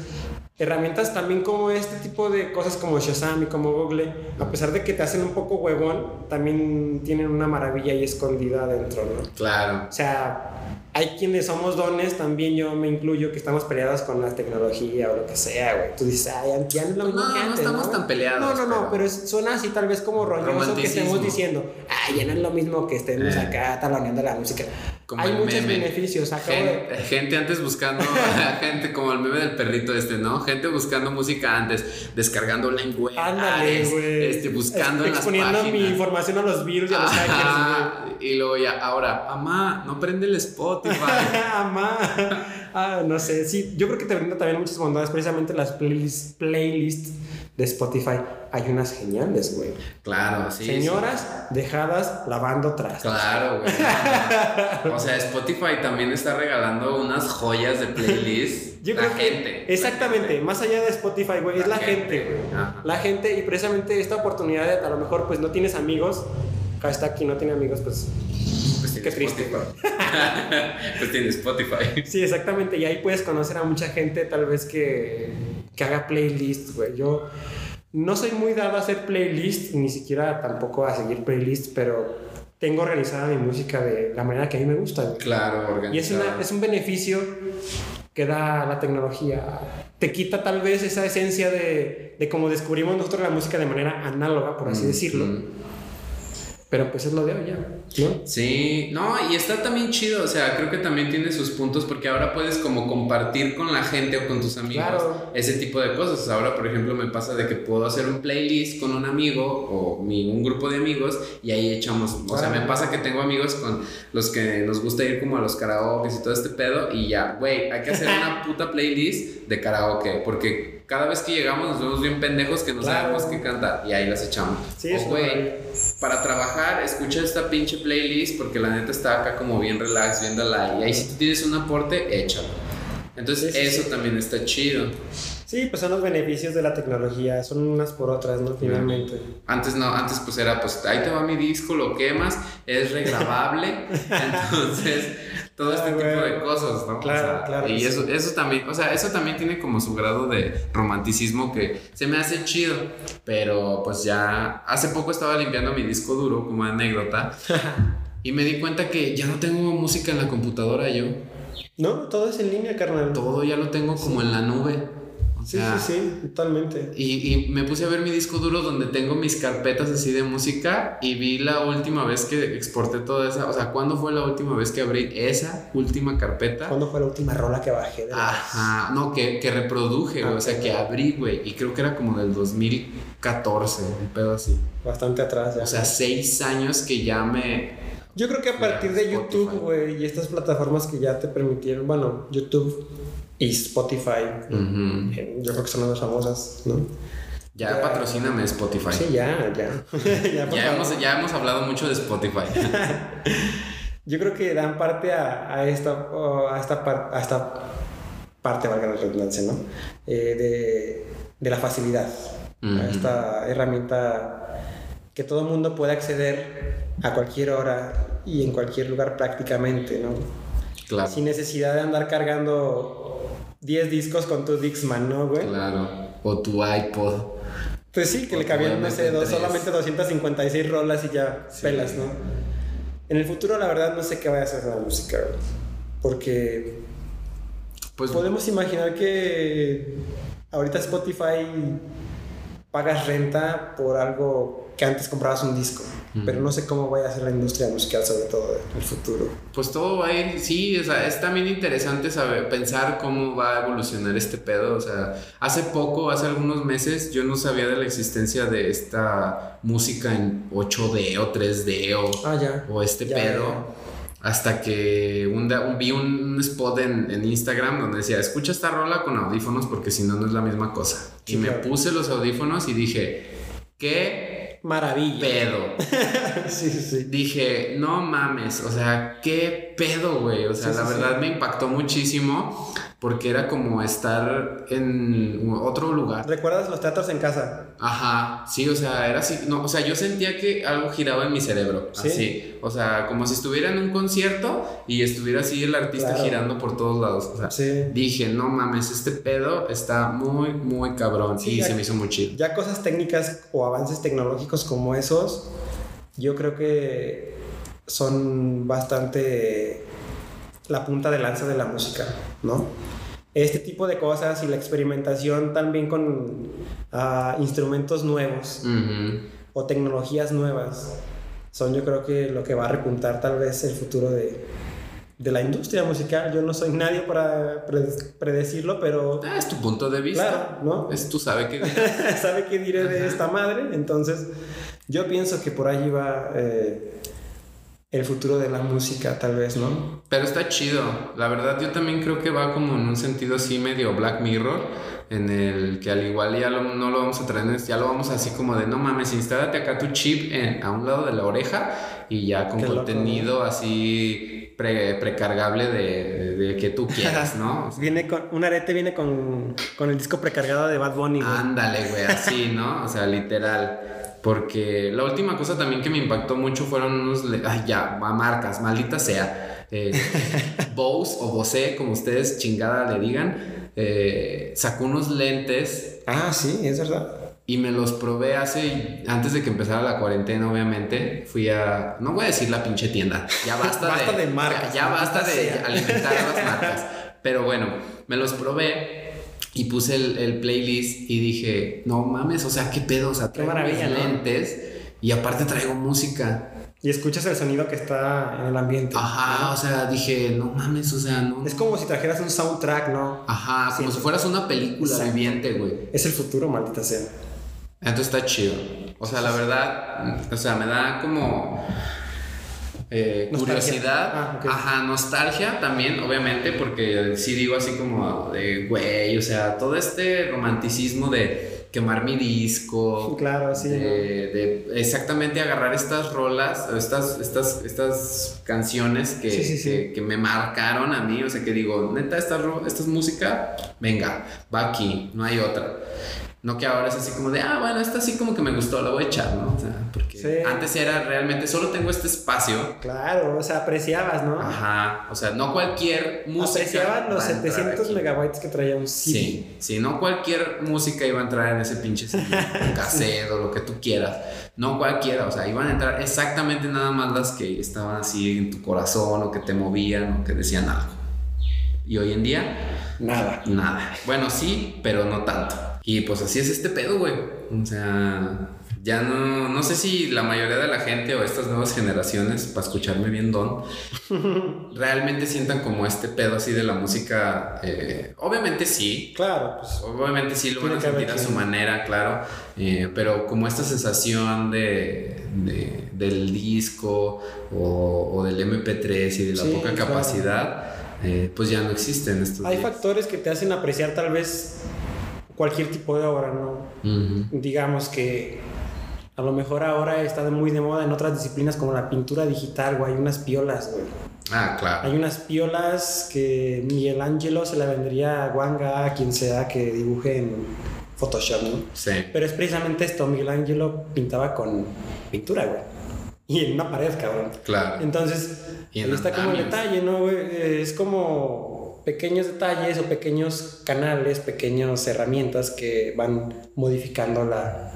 herramientas también como este tipo de cosas como Shazam y como Google, a pesar de que te hacen un poco huevón, también tienen una maravilla ahí escondida dentro, ¿no? Claro. O sea, hay quienes somos dones, también yo me incluyo, que estamos peleados con la tecnología o lo que sea, güey. Tú dices, ay, ya no es lo mismo No, que no antes. estamos tan peleados, No, no, no, pero- suena así tal vez como rolloso que estemos diciendo, ay, ya no es lo mismo que estemos Eh. acá taloneando la música. Como hay muchos meme. beneficios. Acabo Gen- de... Gente, antes buscando, gente como el meme del perrito este, ¿no? Gente buscando música antes, descargando la web, Ándale, güey. este, buscando en las Exponiendo mi información a los virus y a los hackers. Y luego ya, ahora, mamá, no prende el Spotify. güey. Amá. Ah, no sé, sí, yo creo que te brinda también muchas bondades, precisamente las playlists, playlists de Spotify. Hay unas geniales, güey. claro, sí. sí. Señoras dejadas lavando trastes. Claro, güey. O sea, Spotify también está regalando unas joyas de playlist. Yo la creo que gente. exactamente, más allá de Spotify, güey, es La gente, güey. La gente y precisamente esta oportunidad de a lo mejor pues no tienes amigos, hashtag aquí no tiene amigos, pues Pues qué triste. Pues tiene Spotify. sí, exactamente, y ahí puedes conocer a mucha gente tal vez que, que haga playlists, güey. Yo no soy muy dado a hacer playlists, ni siquiera tampoco a seguir playlists, pero tengo organizada mi música de la manera que a mí me gusta. güey. Claro, Y es, una, es un beneficio que da la tecnología. Te quita tal vez esa esencia de, de cómo descubrimos nosotros la música de manera análoga, por así Mm, decirlo. mm. Pero pues es lo de hoy ya, ¿no? Sí, no, y está también chido, o sea, creo que también tiene sus puntos porque ahora puedes como compartir con la gente o con tus amigos Claro. ese tipo de cosas. Ahora, por ejemplo, me pasa de que puedo hacer un playlist con un amigo o mi, un grupo de amigos y ahí echamos, o sea, me pasa que tengo amigos con los que nos gusta ir como a los karaoke y todo este pedo y ya, güey, hay que hacer una puta playlist de karaoke porque cada vez que llegamos nos vemos bien pendejos que no Claro. sabemos qué cantar y ahí las echamos. Sí, güey. Para trabajar, escucha esta pinche playlist porque la neta está acá como bien relax, viéndola. Y ahí si tú tienes un aporte, échalo. Entonces Sí, eso sí. también está chido. Sí, pues son los beneficios de la tecnología, son unas por otras, ¿no? Finalmente. Antes no, antes pues era pues ahí te va mi disco, lo quemas, es regrabable. entonces, todo este Ah, tipo güey. de cosas, ¿no? O Claro, sea, claro Y eso, sí. eso también, o sea, eso también tiene como su grado de romanticismo que se me hace chido. Pero pues ya hace poco estaba limpiando mi disco duro como anécdota. Y me di cuenta que ya no tengo música en la computadora yo. No, todo es en línea, carnal. Todo ya lo tengo como en la nube. O Sí, sea, sí, sí, totalmente. Y, y me puse a ver mi disco duro donde tengo mis carpetas así de música y vi la última vez que exporté toda esa. O sea, ¿cuándo fue la última vez que abrí esa última carpeta? ¿Cuándo fue la última rola que bajé? de Ajá, no, que, que reproduje, güey. Ah, o sea, ok. que abrí, güey. Y creo que era como del 2014, un pedo así. Bastante atrás ya. O sea, seis años que ya me. Yo creo que a partir de. YouTube, güey, y estas plataformas que ya te permitieron, bueno, YouTube y Spotify, eh, yo creo que son las más famosas, ¿no? Ya, Ya. patrocíname Spotify. Sí, ya, ya. ya, hemos, ya hemos hablado mucho de Spotify. Yo creo que dan parte a, a esta, a, esta par- a esta parte, valga la redundancia, ¿no? Eh, de, de la facilidad. A esta herramienta que todo el mundo puede acceder a cualquier hora y en cualquier lugar prácticamente, ¿no? claro. Sin necesidad de andar cargando 10 discos con tu Dixman, ¿no, güey? Claro. O tu iPod. Pues sí, que O le cabían, no sé, dos- MP3. solamente 256 rolas y ya Sí. pelas, ¿no? En el futuro, la verdad, no sé qué vaya a hacer la música, güey. Porque Pues podemos imaginar que ahorita Spotify pagas renta por algo que antes comprabas un disco. Pero no sé cómo vaya a ser la industria musical, sobre todo en el futuro. Pues todo va a ir, sí, o sea, es también interesante saber, pensar cómo va a evolucionar este pedo, o sea, hace poco, hace algunos meses, yo no sabía de la existencia de esta música en 8D o 3D o, Ah, ya. o este Ya, pedo, ya. Hasta que un, vi un spot en, en Instagram donde decía, escucha esta rola con audífonos porque si no, no es la misma cosa. Sí, y me puse los audífonos y dije, ¿qué Maravilla. pedo? sí, sí, sí. dije, no mames, o sea, qué pedo, güey. O sea, Sí, la sí, verdad me impactó muchísimo porque era como estar en otro lugar. ¿Recuerdas los teatros en casa? Ajá, sí, o sea, era así. No, o sea, yo sentía que algo giraba en mi cerebro. Sí. Así. O sea, como si estuviera en un concierto y estuviera así el artista Claro. girando por todos lados. O sea, Sí. dije, no mames, este pedo está muy, muy cabrón. Sí, y ya- se me hizo muy chido. Ya cosas técnicas o avances tecnológicos como esos, yo creo que son bastante la punta de lanza de la música, ¿no? Este tipo de cosas y la experimentación también con ah, instrumentos nuevos o tecnologías nuevas son yo creo que lo que va a repuntar tal vez el futuro de, de la industria musical. Yo no soy nadie para pre- predecirlo, pero Ah, es tu punto de vista. claro, ¿no? Es tú sabes que sabe qué diré de esta madre. Entonces, yo pienso que por allí va eh, el futuro de la música, tal vez, ¿no? Pero está chido. La verdad, yo también creo que va como en un sentido así medio Black Mirror. En el que al igual ya lo- no lo vamos a traer, ya lo vamos así como de no mames, instálate acá tu chip en- a un lado de la oreja y ya con Qué loco, contenido así pre- precargable de, de que tú quieras, ¿no? O sea, Viene con, un arete viene con, con el disco precargado de Bad Bunny. güey. Ándale, güey, así, ¿no? O sea, literal. Porque la última cosa también que me impactó mucho fueron unos. Ay, ya, ma- marcas, maldita sea. Eh, Bose o Bose, como ustedes chingada le digan, eh, sacó unos lentes Ah, sí, es verdad. y me los probé hace. Antes de que empezara la cuarentena, obviamente. Fui a. No voy a decir la pinche tienda. Ya basta, Basta de marcas, Ya, ya basta de sea. alimentar a las marcas. Pero bueno, me los probé y puse el, el playlist y dije, no mames, o sea, qué pedo, o sea, traigo maravilla, mis ¿no? lentes y aparte traigo música. y escuchas el sonido que está en el ambiente. Ajá, o sea, dije, no mames, o sea, no. Es como si trajeras un soundtrack, ¿no? Ajá, como si fueras una película Exacto. viviente, güey. Es el futuro, maldita sea. Entonces está chido. O sea, la verdad, o sea, me da como eh, curiosidad. Ah. Ajá, nostalgia también, obviamente, porque sí digo así como de, güey, o sea, todo este romanticismo de quemar mi disco. Claro, sí. de, ¿no? de exactamente agarrar estas rolas, estas, estas, estas canciones que, Sí, sí, sí. que, que me marcaron a mí, o sea que digo, neta, esta, esta es música, venga, va aquí, no hay otra. No que ahora es así como de, ah, bueno, esta sí como que me gustó, la voy a echar, ¿no? O sea, porque Sí. antes era realmente, solo tengo este espacio. Claro, o sea, apreciabas, ¿no? Ajá, o sea, no cualquier música. Apreciabas los va a entrar 700 aquí. megabytes que traía un CD. Sí, sí, no cualquier música iba a entrar en ese pinche CD, cassette o lo que tú quieras. No cualquiera, o sea, iban a entrar exactamente nada más las que estaban así en tu corazón o que te movían o que decían algo. Y hoy en día, Nada. nada. Bueno, sí, pero no tanto. Y pues así es este pedo, güey. O sea, ya no, no sé si la mayoría de la gente o estas nuevas generaciones, para escucharme bien don, realmente sientan como este pedo así de la música. eh, obviamente sí, Claro, pues. Obviamente sí lo van a sentir a su manera, claro, eh, pero como esta sensación de, de- del disco o, o del MP3 y de la Sí, poca claro. capacidad, eh, pues ya no existen estos Hay días. factores que te hacen apreciar tal vez cualquier tipo de obra, ¿no? Digamos que a lo mejor ahora está muy de moda en otras disciplinas como la pintura digital, güey. Hay unas piolas, güey. Ah, claro. Hay unas piolas que Miguel Ángelo se la vendería a Wanga, a quien sea que dibuje en Photoshop, ¿no? Sí. Pero es precisamente esto, Miguel Ángelo pintaba con pintura, güey. Y en una pared, cabrón. Claro. Entonces, Y en ahí está como el detalle, ¿no, güey? Es como pequeños detalles o pequeños canales, pequeñas herramientas que van modificando la,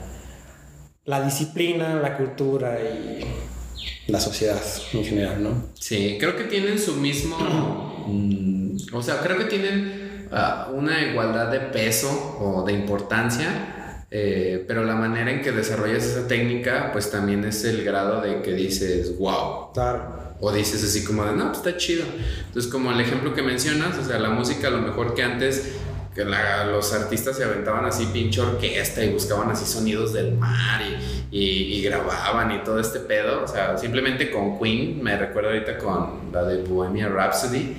la disciplina, la cultura y la sociedad en general, ¿no? Sí, creo que tienen su mismo. mm, o sea, creo que tienen ah, una igualdad de peso o de importancia. eh, pero la manera en que desarrollas esa técnica, pues también es el grado de que dices, wow, Claro. O dices así como de, no, pues está chido. Entonces, como el ejemplo que mencionas, o sea, la música a lo mejor que antes que la- los artistas se aventaban así pinche orquesta y buscaban así sonidos del mar y, y- y grababan y todo este pedo. O sea, simplemente con Queen, me recuerdo ahorita con la de Bohemia Rhapsody,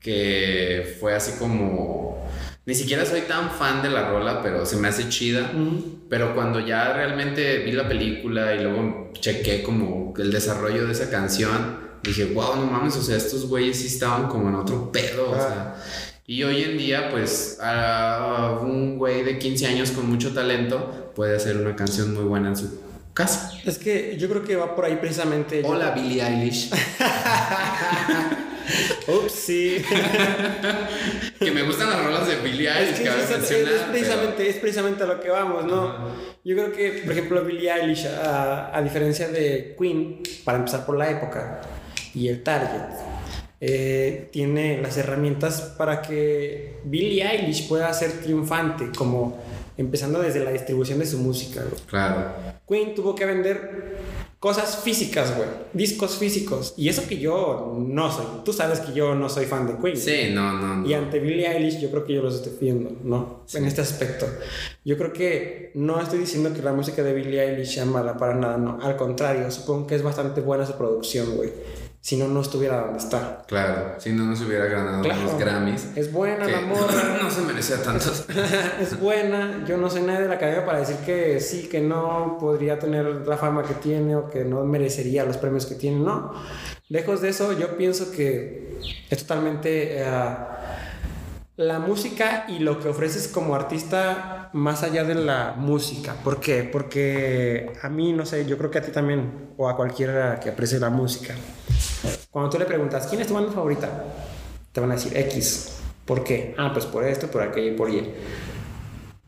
que fue así como... Ni siquiera soy tan fan de la rola, pero se me hace chida. Pero cuando ya realmente vi la película y luego chequé como el desarrollo de esa canción, dije, wow, no mames, o sea, estos güeyes sí estaban como en otro pedo, o sea. Y hoy en día, pues, a un güey de 15 años con mucho talento puede hacer una canción muy buena en su casa. Es que yo creo que va por ahí precisamente. Hola, Billie Eilish. Ups, sí. que me gustan las rolas de Billie Es Eilish, que que es, es- es precisamente, es precisamente a lo que vamos, ¿no? Yo creo que, por ejemplo, Billie Eilish, a, a diferencia de Queen, para empezar por la época y el target, eh, tiene las herramientas para que Billie Eilish pueda ser triunfante, como empezando desde la distribución de su música. güey. Claro. Queen tuvo que vender cosas físicas, güey, discos físicos. Y eso que yo no soy. Tú sabes que yo no soy fan de Queen. Sí, no, no, no. Y ante Billie Eilish yo creo que yo los defiendo, ¿no? En este aspecto. Yo creo que no estoy diciendo que la música de Billie Eilish sea mala para nada, no. Al contrario, supongo que es bastante buena su producción, güey. Si no, no estuviera donde está. Claro, si no nos hubiera ganado Claro. unos Grammys. Es buena que la morra. no se merecía tantos. es buena. Yo no soy nadie de la academia para decir que sí, que no podría tener la fama que tiene o que no merecería los premios que tiene. No. Lejos de eso, yo pienso que es totalmente eh, la música y lo que ofreces como artista más allá de la música. ¿Por qué? Porque a mí, no sé, yo creo que a ti también o a cualquiera que aprecie la música. Cuando tú le preguntas, ¿quién es tu banda favorita? Te van a decir X. ¿Por qué? Ah, pues por esto, por aquello y por Y.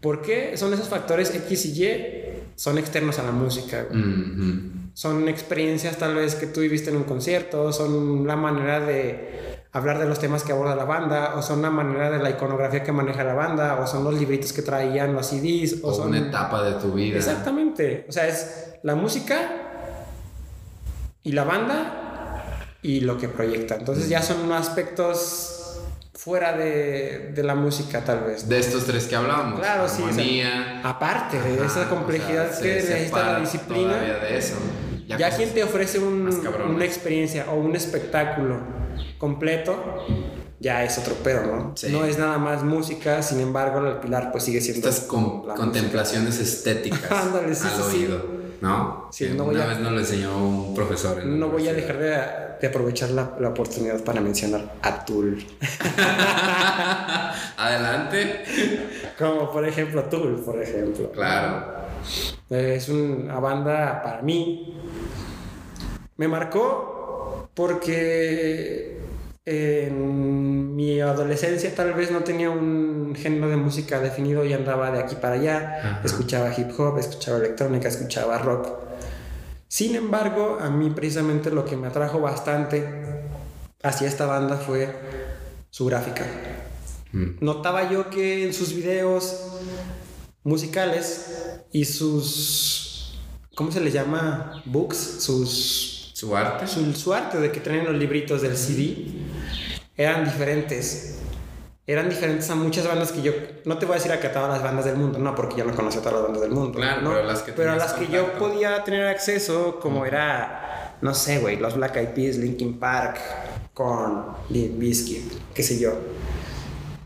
¿Por qué son esos factores X y Y? Son externos a la música. güey. Mhm. Son experiencias tal vez que tú viviste en un concierto, son la manera de hablar de los temas que aborda la banda, o son la manera de la iconografía que maneja la banda, o son los libritos que traían los CDs, o, O son... una etapa de tu vida. Exactamente. O sea, es la música y la banda y lo que proyecta. Entonces ya son aspectos fuera de, de la música tal vez. De estos tres que hablábamos. Claro, sí, o sea, Armonía. aparte de Ajá, esa complejidad o sea, que se necesita la disciplina. de eso. Ya, quien te ofrece un- una experiencia o un espectáculo completo, ya es otro pedo, ¿no? Sí. No es nada más música, sin embargo, el pilar pues sigue siendo Estas con- la contemplaciones estéticas Ándale, sí, al sí, oído, ¿no? Sí, voy una a- vez nos lo enseñó un profesor. en No voy a dejar de, de aprovechar la, la oportunidad para mencionar a Tool. Adelante. Como por ejemplo Tool, por ejemplo. Claro. Es una banda para mí. Me marcó porque en mi adolescencia tal vez no tenía un género de música definido y andaba de aquí para allá. Ajá. Escuchaba hip hop, escuchaba electrónica, escuchaba rock. Sin embargo, a mí precisamente lo que me atrajo bastante hacia esta banda fue su gráfica. Mm. Notaba yo que en sus videos musicales y sus ¿cómo se les llama? books, sus Su arte. su, su arte de que traen los libritos del CD eran diferentes. Eran diferentes a muchas bandas que yo no te voy a decir a que a todas las bandas del mundo, no, porque yo no conocía a todas las bandas del mundo. Claro, ¿no? pero las que Pero a las que yo podía tener acceso, como era, no sé, güey, los Black Eyed Peas, Linkin Park, con Limp Bizkit, qué sé yo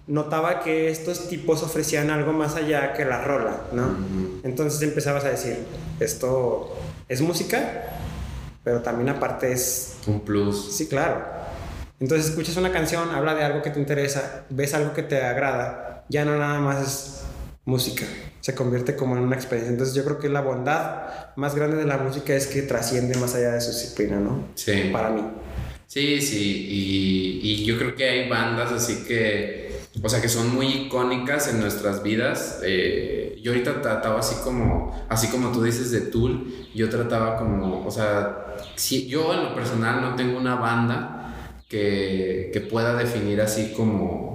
notaba que estos tipos ofrecían algo más allá que la rola, ¿no? Ujú. Entonces empezabas a decir, esto es música, pero también aparte es... Un plus. Sí, claro. Entonces escuchas una canción, habla de algo que te interesa, ves algo que te agrada, ya no nada más es música, se convierte como en una experiencia. Entonces yo creo que la bondad más grande de la música es que trasciende más allá de su disciplina, ¿no? Sí. Para mí. Sí, sí, y, y yo creo que hay bandas así que, o sea, que son muy icónicas en nuestras vidas. Eh, yo ahorita trataba así como, así como tú dices de Tool, yo trataba como, o sea, si yo en lo personal no tengo una banda que, que pueda definir así como,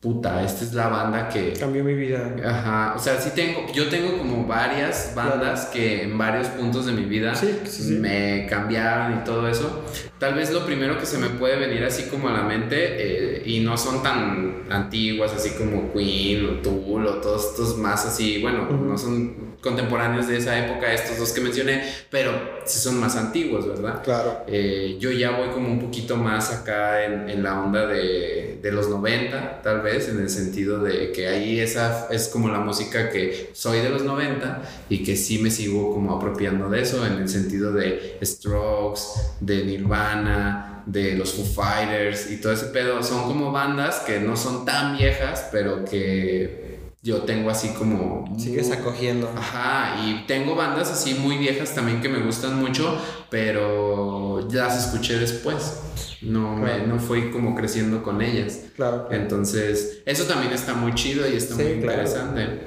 puta, esta es la banda que, Cambió mi vida. Ajá, o sea, sí tengo, yo tengo como varias bandas que en varios puntos de mi vida Sí, sí, sí. me cambiaron y todo eso. Tal vez lo primero que se me puede venir así como a la mente, eh, y no son tan antiguas, así como Queen o Tool o todos estos más así, bueno, no son contemporáneos de esa época, estos dos que mencioné, pero sí son más antiguos, ¿verdad? Claro. Eh, yo ya voy como un poquito más acá en, en la onda de, de los 90, tal vez, en el sentido de que ahí esa es como la música que soy de los 90 y que sí me sigo como apropiando de eso, en el sentido de Strokes, de Nirvana, de los Foo Fighters y todo ese pedo. Son como bandas que no son tan viejas, pero que yo tengo así como... Sigues acogiendo. Ajá, y tengo bandas así muy viejas también que me gustan mucho, pero ya las escuché después. No, me, no fui como creciendo con ellas. Claro. Entonces, eso también está muy chido y está Sí, muy interesante.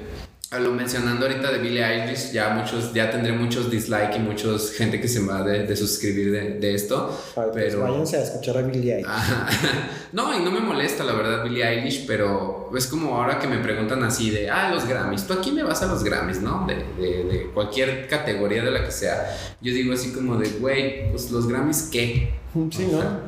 Lo mencionando ahorita de Billie Eilish, ya muchos, ya tendré muchos dislike y muchos gente que se va de, de suscribir de, de esto. Ay, pues pero- váyanse a escuchar a Billie Eilish. No, y no me molesta la verdad Billie Eilish, pero es como ahora que me preguntan así de, ah, los Grammys, tú aquí me vas a los Grammys, ¿no? De, de- de cualquier categoría de la que sea. Yo digo así como de, güey, pues los Grammys, ¿qué? Sí, O ¿no? sea,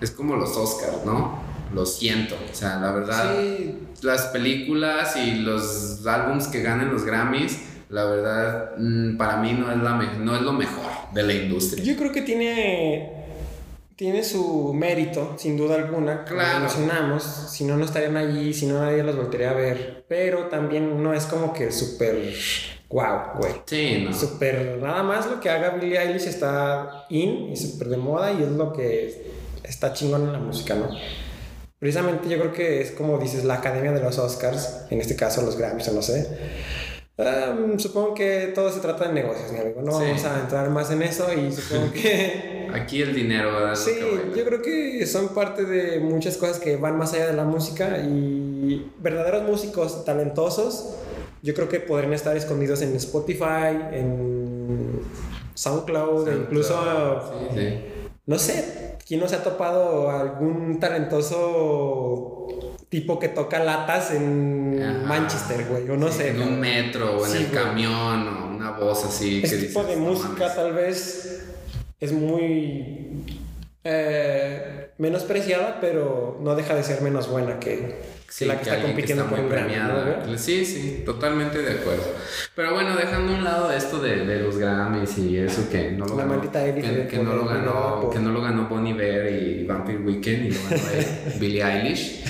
es como los Oscars, ¿no? Lo siento, o sea, la verdad, Sí, las películas y los álbums que ganen los Grammys, la verdad, mm, para mí no es, la no es lo mejor de la industria. yo creo que tiene tiene su mérito, sin duda alguna. Claro. mencionamos, si no, no estarían allí, si no, nadie los volvería a ver. Pero también no es como que súper wow, güey. Sí, no. Súper, nada más lo que haga Billie Eilish está in y súper de moda y es lo que está chingón en la música, ¿no? Precisamente yo creo que es como dices, la academia de los Oscars, en este caso los Grammys o no sé. Um, supongo que todo se trata de negocios, mi amigo. No Sí. vamos a entrar más en eso y supongo que... Aquí el dinero, ¿verdad? sí, yo creo que son parte de muchas cosas que van más allá de la música y verdaderos músicos talentosos, yo creo que podrían estar escondidos en Spotify, en SoundCloud, e incluso, Sí, sí. no sé, ¿quién no se ha topado algún talentoso tipo que toca latas en Ajá. Manchester, güey? O no Sí, sé. En un metro o en Sí, el güey. camión o una voz así. Ese que tipo dices, de "No música mames". tal vez es muy eh, menospreciada, pero no deja de ser menos buena que, que la que, está compitiendo por un Grammy, ¿no, Sí, sí, totalmente de acuerdo. Pero bueno, dejando a un lado esto de, de los Grammys y eso que no lo La ganó. Que, que no lo poder, ganó, ¿no? que no lo ganó Bonnie Bear y Vampire Weekend y lo ganó eh, Billie Eilish.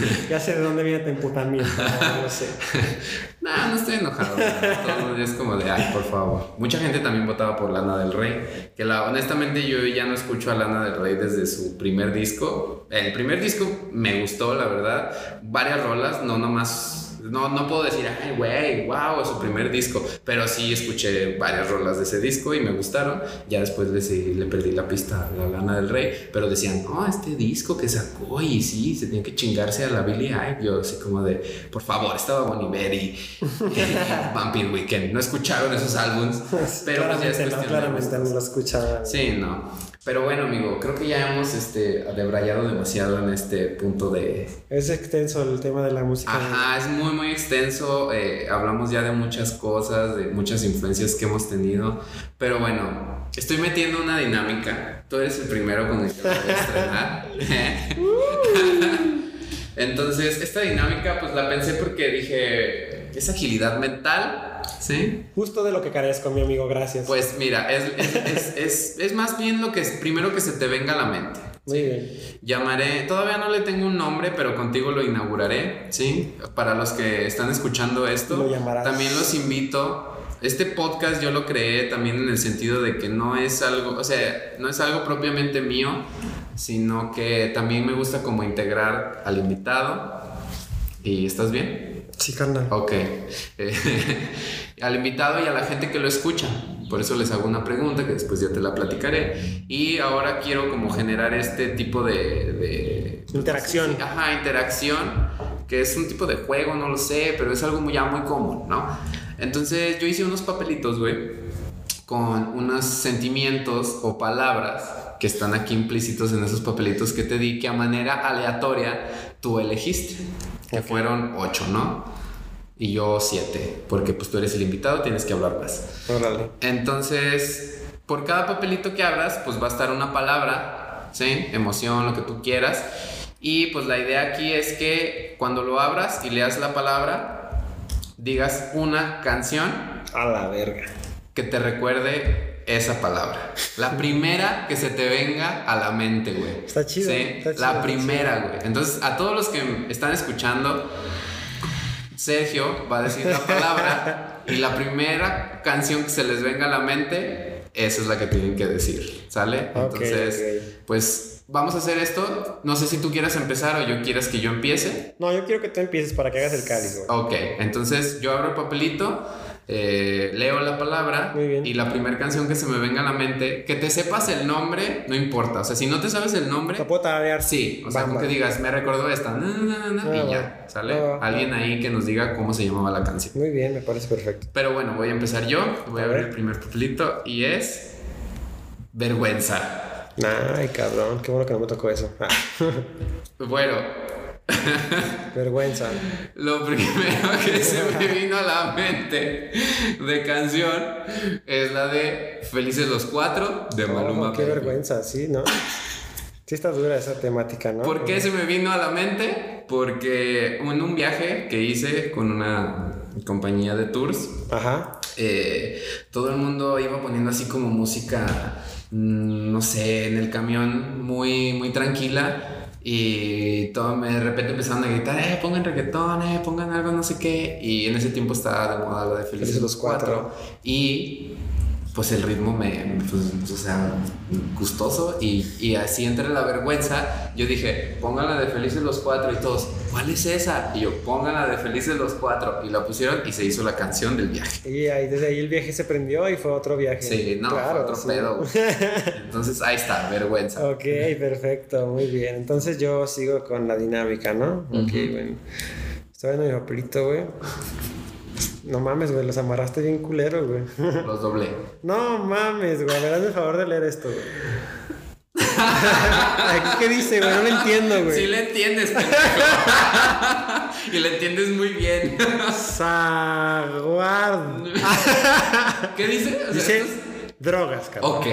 Ya sé de dónde viene tu emputamiento, no, no sé. Nah, no estoy enojado. Todo es como de, ay, por favor. Mucha gente también votaba por Lana del Rey. Que la, honestamente yo ya no escucho a Lana del Rey desde su primer disco. El primer disco me gustó, la verdad. Varias rolas, no nomás. No, no puedo decir, ay, güey, wow, es su primer disco. Pero sí escuché varias rolas de ese disco y me gustaron. Ya después le, le perdí la pista a la Lana del Rey. Pero decían, no, este disco que sacó y sí, se tenía que chingarse a la Billie Eilish. Yo así como de, por favor, estaba Bonnie Bear y, y Vampire Weekend. No escucharon esos álbums. Pero pues ya es no, de claramente no lo escuchaba. Sí, no. Pero bueno, amigo, creo que ya hemos este, debrayado demasiado en este punto de, Es extenso el tema de la música. Ajá, es muy, muy extenso. eh, hablamos ya de muchas cosas, de muchas influencias que hemos tenido. Pero bueno, estoy metiendo una dinámica. Tú eres el primero con el que voy a estrenar. Entonces, esta dinámica, pues la pensé porque dije, es agilidad mental, ¿sí? Justo de lo que carezco, mi amigo, gracias. Pues mira, es, es, es, es, es más bien lo que es primero que se te venga a la mente. Muy bien. Llamaré, todavía no le tengo un nombre, pero contigo lo inauguraré, ¿sí? Para los que están escuchando esto, Lo también los invito. Este podcast yo lo creé también en el sentido de que no es algo, o sea, no es algo propiamente mío, sino que también me gusta como integrar al invitado. ¿Y estás bien? Sí, carnal. Ok. Eh, al invitado y a la gente que lo escucha. Por eso les hago una pregunta que después ya te la platicaré. Y ahora quiero como generar este tipo de... de Interacción. Ajá, interacción. Que es un tipo de juego, no lo sé, pero es algo muy, ya muy común, ¿no? Entonces yo hice unos papelitos, güey, con unos sentimientos o palabras que están aquí implícitos en esos papelitos que te di, que a manera aleatoria tú elegiste. Que fueron ocho, ¿no? Y yo siete, porque pues tú eres el invitado, tienes que hablar más. Órale. Entonces, por cada papelito que abras, pues va a estar una palabra, ¿sí? Emoción, lo que tú quieras. Y pues la idea aquí es que cuando lo abras y leas la palabra, digas una canción A la verga. que te recuerde esa palabra. La primera que se te venga a la mente, güey. Está chido, Sí, está chido, la primera, güey. Entonces, a todos los que están escuchando, Sergio va a decir la palabra y la primera canción que se les venga a la mente, esa es la que tienen que decir, ¿sale? Ok, Entonces, pues vamos a hacer esto. No sé si tú quieras empezar o yo quieras que yo empiece. No, yo quiero que tú empieces para que hagas el cáliz, güey. Ok, entonces yo abro el papelito, eh, leo la palabra y la primera canción que se me venga a la mente, que te sepas el nombre, no importa. O sea, si no te sabes el nombre, ¿La puedo tararear? sí, o sea, va. que digas, me recordó esta, na, na, na, Ah, y va. ya, ¿sale? Ah. Alguien ahí que nos diga cómo se llamaba la canción. Muy bien, me parece perfecto. Pero bueno, voy a empezar yo, voy a A abrir el primer papelito y es vergüenza. Ay, cabrón, qué bueno que no me tocó eso. Ah, Bueno, vergüenza. Lo primero que se me vino a la mente de canción es la de Felices los Cuatro de Maluma. Oh, qué Baby. vergüenza, sí, ¿no? Sí está dura esa temática, ¿no? ¿Por qué se me vino a la mente? Porque en un viaje que hice con una compañía de tours, Ajá. eh, todo el mundo iba poniendo así como música, mm, no sé, en el camión muy, muy tranquila. Y todo, de repente empezaron a gritar, eh, pongan reggaetón, eh, pongan algo, no sé qué. Y en ese tiempo estaba de moda lo de Felices Felices los los Cuatro. Y pues el ritmo me, pues, o sea, gustoso. Y, y así entre la vergüenza, yo dije, pónganla de Felices los Cuatro. Y todos, ¿cuál es esa? Y yo, pónganla de Felices los Cuatro. Y la pusieron y se hizo la canción del viaje. Y ahí, desde ahí el viaje se prendió y fue otro viaje. Sí, no, fue otro sí. pedo. Entonces ahí está, vergüenza. Ok, perfecto, muy bien. Entonces yo sigo con la dinámica, ¿no? Ok, Ujú. bueno. Estoy viendo mi papelito, güey. No mames, güey, los amarraste bien culero, güey. Los doblé. No mames, güey. Me das el favor de leer esto, güey. Aquí, ¿Qué dice, güey? No lo entiendo, güey. Sí le entiendes, y le entiendes muy bien. Saguard. ¿Qué dice? O sea, Dice drogas, cabrón. Ok.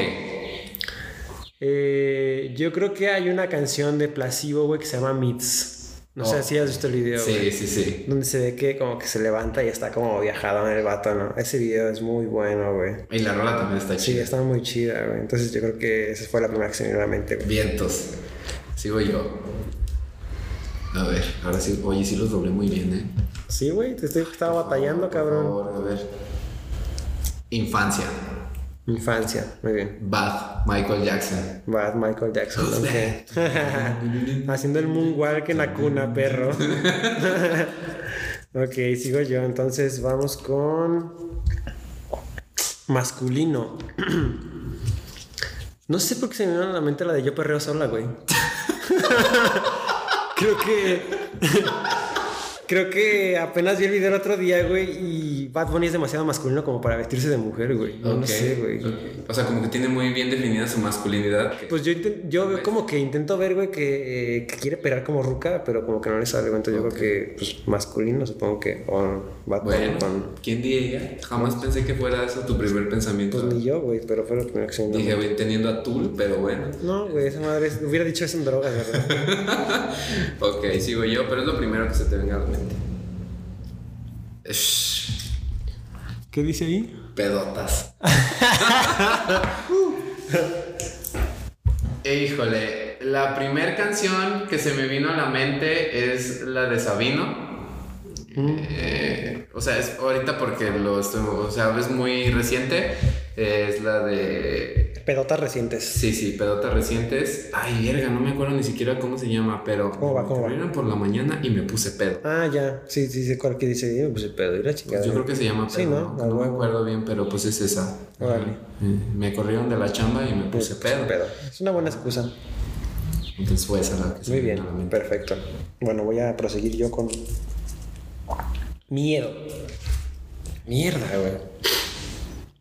Eh, yo creo que hay una canción de Placebo, güey, que se llama Meets. No sé si has visto el video, Sí, güey. sí, sí. Donde se ve que como que se levanta y está como viajado en el vato, ¿no? Ese video es muy bueno, güey. Y la rola también está Sí, chida. está muy chida, güey. Entonces yo creo que esa fue la primera que se me vino a la mente, güey. Vientos. Sigo yo. A ver, ahora sí. Oye, sí los doblé muy bien, ¿eh? Sí, güey, te estoy estaba batallando, Por cabrón. favor, a ver. Infancia. Infancia, muy bien. Bad. Michael Jackson. Bad Michael Jackson, Who's ok. Haciendo el moonwalk en la cuna, perro. ok, sigo yo. Entonces vamos con. Masculino. No sé por qué se me vino a la mente la de yo perreo sola, güey. Creo que. Creo que apenas vi el video el otro día, güey, y Bad Bunny es demasiado masculino como para vestirse de mujer, güey. No, no Ok. sé, güey. O sea, como que tiene muy bien definida su masculinidad. que- Pues yo, yo ¿Ves? como que intento ver, güey, que, eh, que quiere pegar como ruca, pero como que no le sale. Entonces yo creo que, pues, masculino, supongo que, o Bad Bunny Bueno, con... ¿quién diría? Jamás pensé que fuera eso tu primer pensamiento. Pues ni yo, güey, pero fue lo primero que se me. Dije, güey, teniendo a Tool, pero bueno. No, güey, esa madre, es- hubiera dicho eso en drogas, ¿verdad? Ok, sigo yo, pero es lo primero que se te venga a la mente. Shh, ¿Qué dice ahí? pedotas. E, Híjole, la primera canción que se me vino a la mente es la de Sabino. Eh, o sea, es ahorita porque lo estoy, o sea, es muy reciente. Es la de Pedotas recientes. Sí, sí, pedotas recientes. Ay, verga, no me acuerdo ni siquiera cómo se llama, pero ¿Cómo va, cómo va? me corrieron por la mañana y me puse pedo. Ah, ya. Sí, sí, sí, cuál que dice, yo, pues el pedo y la. Pues yo creo que se llama pedo. Sí, ¿no? ¿no? A No me acuerdo bien, pero pues es esa. Órale. Eh, Me corrieron de la chamba y me puse Pues, pedo. Es una buena excusa. Entonces fue esa la que se Muy me bien, perfecto. Bueno, voy a proseguir yo con miedo. Mierda, güey.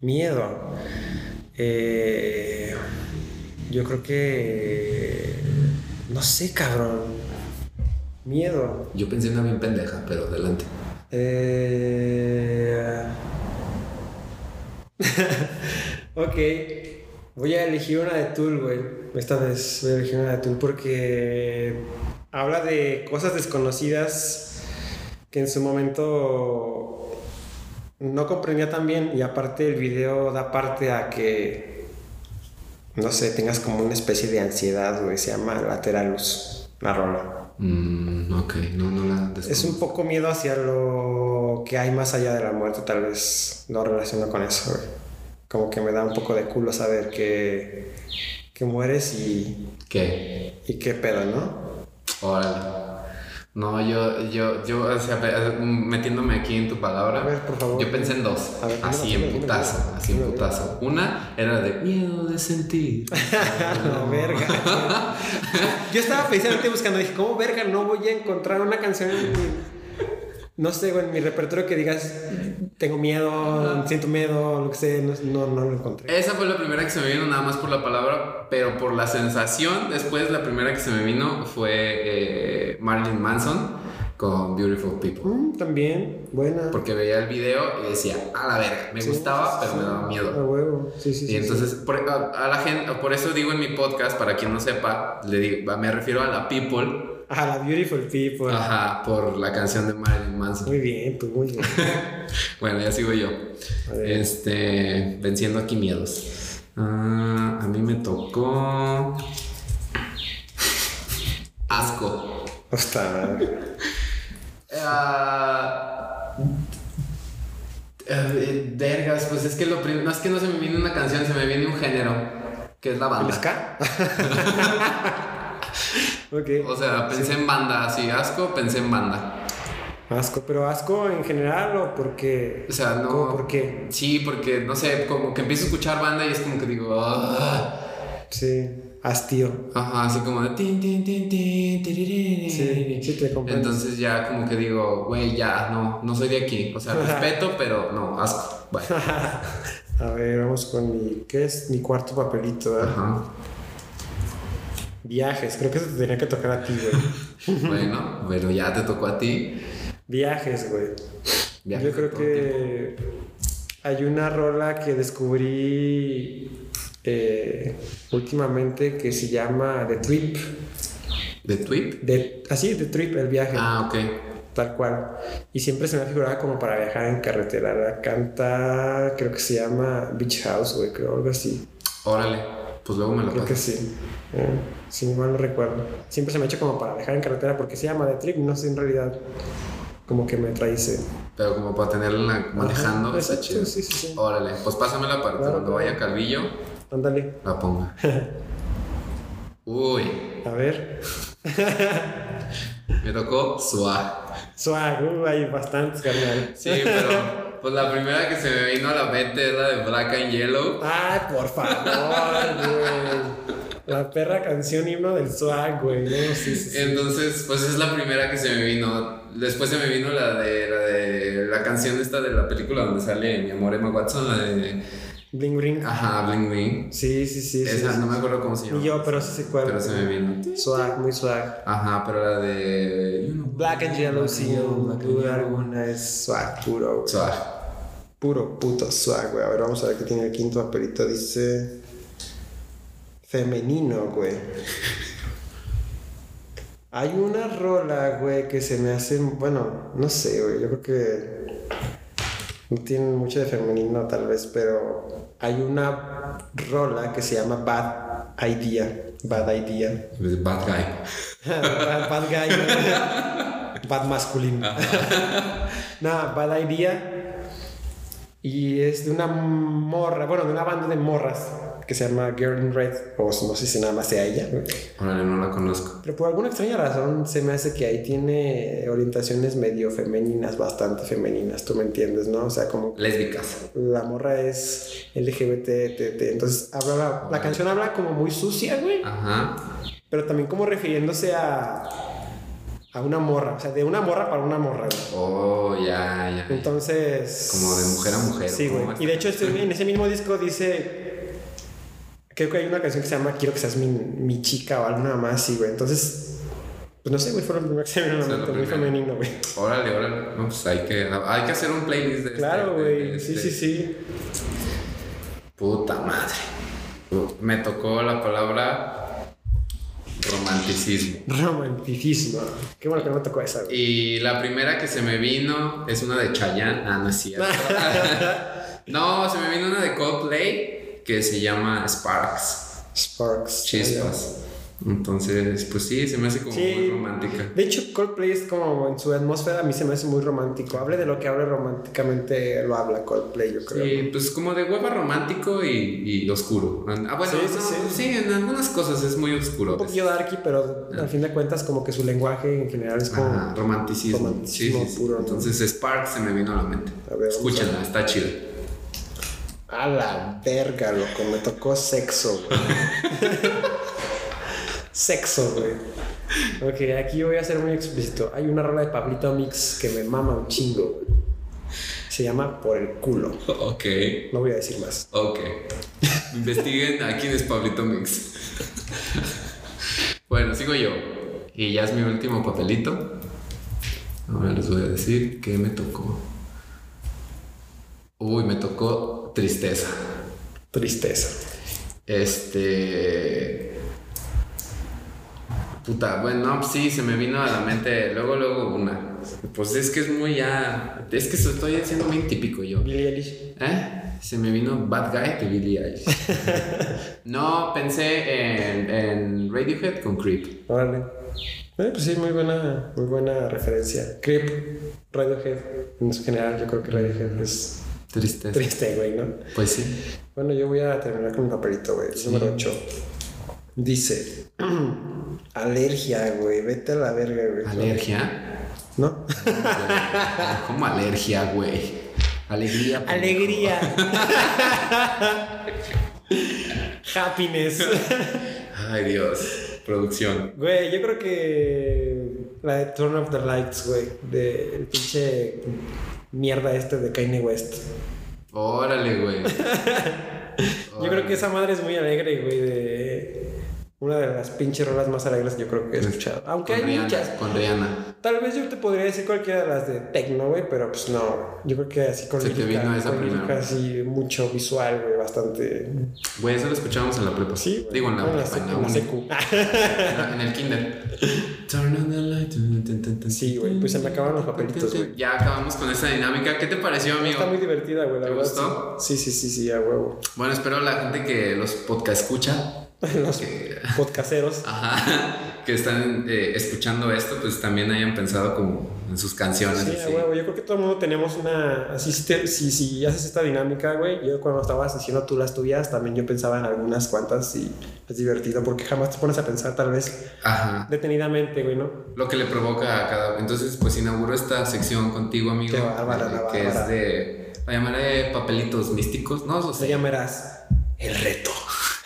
Miedo. Eh, yo creo que... No sé, cabrón. Miedo. Yo pensé en una bien pendeja, pero adelante. Eh... ok. Voy a elegir una de Tool, güey. Esta vez voy a elegir una de Tool porque habla de cosas desconocidas que en su momento no comprendía tan bien y aparte el video da parte a que, no sé, tengas como una especie de ansiedad, güey. Se llama Lateralus, la rola. Mm, ok, no, no la Es un poco miedo hacia lo que hay más allá de la muerte, tal vez lo relaciono con eso, güey. Como que me da un poco de culo saber que, que mueres y, ¿Qué? y qué pedo, ¿no? Órale. No, yo, yo, yo, o sea, metiéndome aquí en tu palabra. A ver, por favor. Yo pensé en dos. Ver, así en putazo, así en putazo. Una era de miedo de sentir. no, verga. Yo estaba precisamente buscando, dije, ¿cómo verga no voy a encontrar una canción en mi- no sé, güey, en mi repertorio que digas, tengo miedo, siento miedo, lo que sea, no, no, no lo encontré. Esa fue la primera que se me vino, nada más por la palabra, pero por la sensación. Después, la primera que se me vino fue eh, Marilyn Manson con Beautiful People. Mm, también, buena. Porque veía el video y decía, a la verga, me Sí, gustaba, sí, pero sí. me daba A miedo. huevo, sí, sí, sí. Y entonces, por, a, a la gente, por eso digo en mi podcast, para quien no sepa, le digo, me refiero a la People, A la Beautiful People. ajá, por la canción de Marilyn Manson. Muy bien, pues muy bien. Bueno, ya sigo yo. Este, venciendo aquí miedos. Ah, a mí me tocó. Asco. Hostia, Ah, eh, vergas, pues es que lo primero. No es que no se me viene una canción, se me viene un género. Que es la ¿El banda. ska? ok. O sea, pensé en banda, así, asco, pensé en banda. Asco, pero asco en general o porque. O sea, no. ¿Cómo por qué? Sí, porque no sé, como que empiezo a escuchar banda y es como que digo. "Ah". Sí, hastío. Ajá, así como de tin, tin, tin, tin, tirirín. Sí, sí te comprendo. Entonces ya como que digo, güey, ya, no, no soy de aquí. O sea, respeto, pero no, asco. Bueno, A ver, vamos con mi. ¿Qué es mi cuarto papelito? eh? ajá. Viajes, creo que eso te tenía que tocar a ti, güey. Bueno, pero ya te tocó a ti. Viajes, güey. Viajes Yo creo que hay una rola que descubrí eh, últimamente que se llama The Trip. ¿De tweet? De, así, The Trip, el viaje. Ah, ok. Tal cual. Y siempre se me ha figurado como para viajar en carretera. La canta, creo que se llama Beach House, güey, creo, algo así. Órale. Pues luego me lo Creo que sí. Eh, si mal no recuerdo. Siempre se me ha hecho como para viajar en carretera porque se llama The Trip. No sé en realidad como que me traice. Pero como para tenerla manejando, Ajá, está chido. sí, sí, sí. Órale, pues pásamela para Claro, cuando vaya Calvillo Ándale. la ponga. Uy, A ver. me tocó Swag. Swag, uh, hay bastantes, carnal. Sí, pero pues la primera que se me vino a la mente es la de Black and Yellow. Ay, por favor, güey. La perra canción himno del swag, güey. No, sí, sí. Entonces, pues es la primera que se me vino. Después se me vino la de la de la canción esta de la película donde sale mi amor Emma Watson, la de Bling Bling. Ajá, Bling Bling. Sí, sí, sí. Esa sí. no me acuerdo cómo se llama. Yo, pero sí sé cuál. Pero se me vino. Swag, muy swag. Ajá, pero la de you know, Black and Yellow, sí, sin duda alguna es swag puro, güey. Swag. Puro puto swag, güey. A ver, vamos a ver qué tiene el quinto papelito. Dice. Femenino, güey. Hay una rola, güey, que se me hace. Bueno, no sé, güey. Yo creo que. No tiene mucho de femenino, tal vez, pero. Hay una rola que se llama Bad Idea. Bad Idea. Bad guy. bad, bad guy. bad masculino. no, bad idea. Y es de una morra, bueno, de una banda de morras que se llama Girl in Red, o no sé si nada más sea ella. Órale, no la conozco. Pero por alguna extraña razón se me hace que ahí tiene orientaciones medio femeninas, bastante femeninas, tú me entiendes, ¿no? O sea, como Lésbicas. la morra es LGBT, entonces habla, la canción habla como muy sucia, güey Ajá. pero también como refiriéndose a, a una morra, o sea, de una morra para una morra. güey. Oh, ya, ya. Entonces... Como de mujer a mujer, Sí, ¿o cómo güey. Y de hecho este- en ese mismo disco dice... Creo que hay una canción que se llama Quiero que seas mi, mi chica o alguna más así, güey. Entonces... Pues no sé, güey, fue lo primero que se me vino a muy femenino, güey. Órale, órale. No, pues hay que, hay que hacer un playlist de este- Claro, güey. Sí, este. sí, sí. Puta madre. Me tocó la palabra romanticismo. Romanticismo. Qué bueno que no me tocó esa, güey. Y la primera que se me vino es una de Chayanne. Ah, no es cierto. no, se me vino una de Coldplay que se llama Sparks. Sparks. Chispas. Entonces, pues sí, se me hace como Sí. muy romántica. De hecho, Coldplay es como en su atmósfera a mí se me hace muy romántico. Hable de lo que hable románticamente, lo habla Coldplay, yo creo. Sí, pues como de hueva romántico y, y oscuro. Ah, bueno, Sí, no, sí, en algunas cosas es muy oscuro. Un poquillo darky, pero al fin de cuentas como que su lenguaje en general es como... Ajá, romanticismo. puro, ¿no? Entonces Spark se me vino a la mente. A ver, vamos Escúchenla, está chido. A la verga, loco, me tocó sexo, güey. sexo, güey. Ok, aquí voy a ser muy explícito. Hay una rola de Pablito Mix que me mama un chingo, güey. Se llama Por el culo. Ok, No voy a decir más. ok. Investiguen a quién es Pablito Mix. bueno, sigo yo. Y ya es mi último papelito. Ahora les voy a decir qué me tocó. Uy, me tocó tristeza. Tristeza. Este. Puta, bueno, no, sí, se me vino a la mente luego, luego una. Pues es que es muy ya. Es que estoy haciendo muy típico yo. Billie Eilish. ¿Eh? Se me vino Bad Guy de Billie Eilish. no, pensé en, en Radiohead con Creep. Órale. Eh, pues sí, muy buena, muy buena referencia. Creep, Radiohead, en general, yo creo que Radiohead es Tristeza. triste, güey, ¿no? Pues sí. Bueno, yo voy a terminar con mi papelito, güey. el Número 8. Dice: Alergia, güey. Vete a la verga, güey. ¿Alergia? ¿No? ¿Cómo alergia, güey? Alegría. pendejo. Alegría. Happiness. Ay, Dios. Producción. Güey, yo creo que la de Turn Off the Lights, güey. De el pinche mierda este de Kanye West. Órale, güey. Yo creo que esa madre es muy alegre, güey. De... una de las pinches rolas más alegres que yo creo que he escuchado. Aunque Con hay Rihanna, muchas. Con Rihanna. Tal vez yo te podría decir cualquiera de las de techno, güey, pero pues no. Yo creo que así con Se te lírica, vino esa lírica así mucho visual, güey, bastante. Güey, eso lo escuchábamos en la prepa. Sí. Digo, en la prepa, en la en la uni. secu. En el kinder. Turn on the light. Sí, güey, pues se me acaban los papelitos, güey. Ya acabamos con esa dinámica. ¿Qué te pareció, amigo? Está muy divertida, güey, la ¿Te verdad. gustó? Sí, sí, sí, sí, a huevo. Bueno, espero la gente que los podcast escucha, Los que, podcasteros. ajá, que están eh, escuchando esto, pues también hayan pensado como en sus canciones. Sí, así. huevo. Yo creo que todo el mundo tenemos una. Así, si, te- si, si haces esta dinámica, güey. Yo cuando estabas haciendo tú las tuyas, también yo pensaba en algunas cuantas y es divertido porque jamás te pones a pensar, tal vez, Ajá. detenidamente, güey, ¿no? Lo que le provoca a cada. Entonces, pues inauguro esta sección contigo, amigo. Qué bárbara, eh, la que bárbara. es de. La llamaré papelitos místicos. No, o llamarás el reto.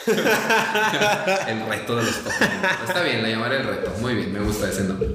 El reto de los papelitos. Está bien, la llamaré el reto. Muy bien, me gusta ese nombre.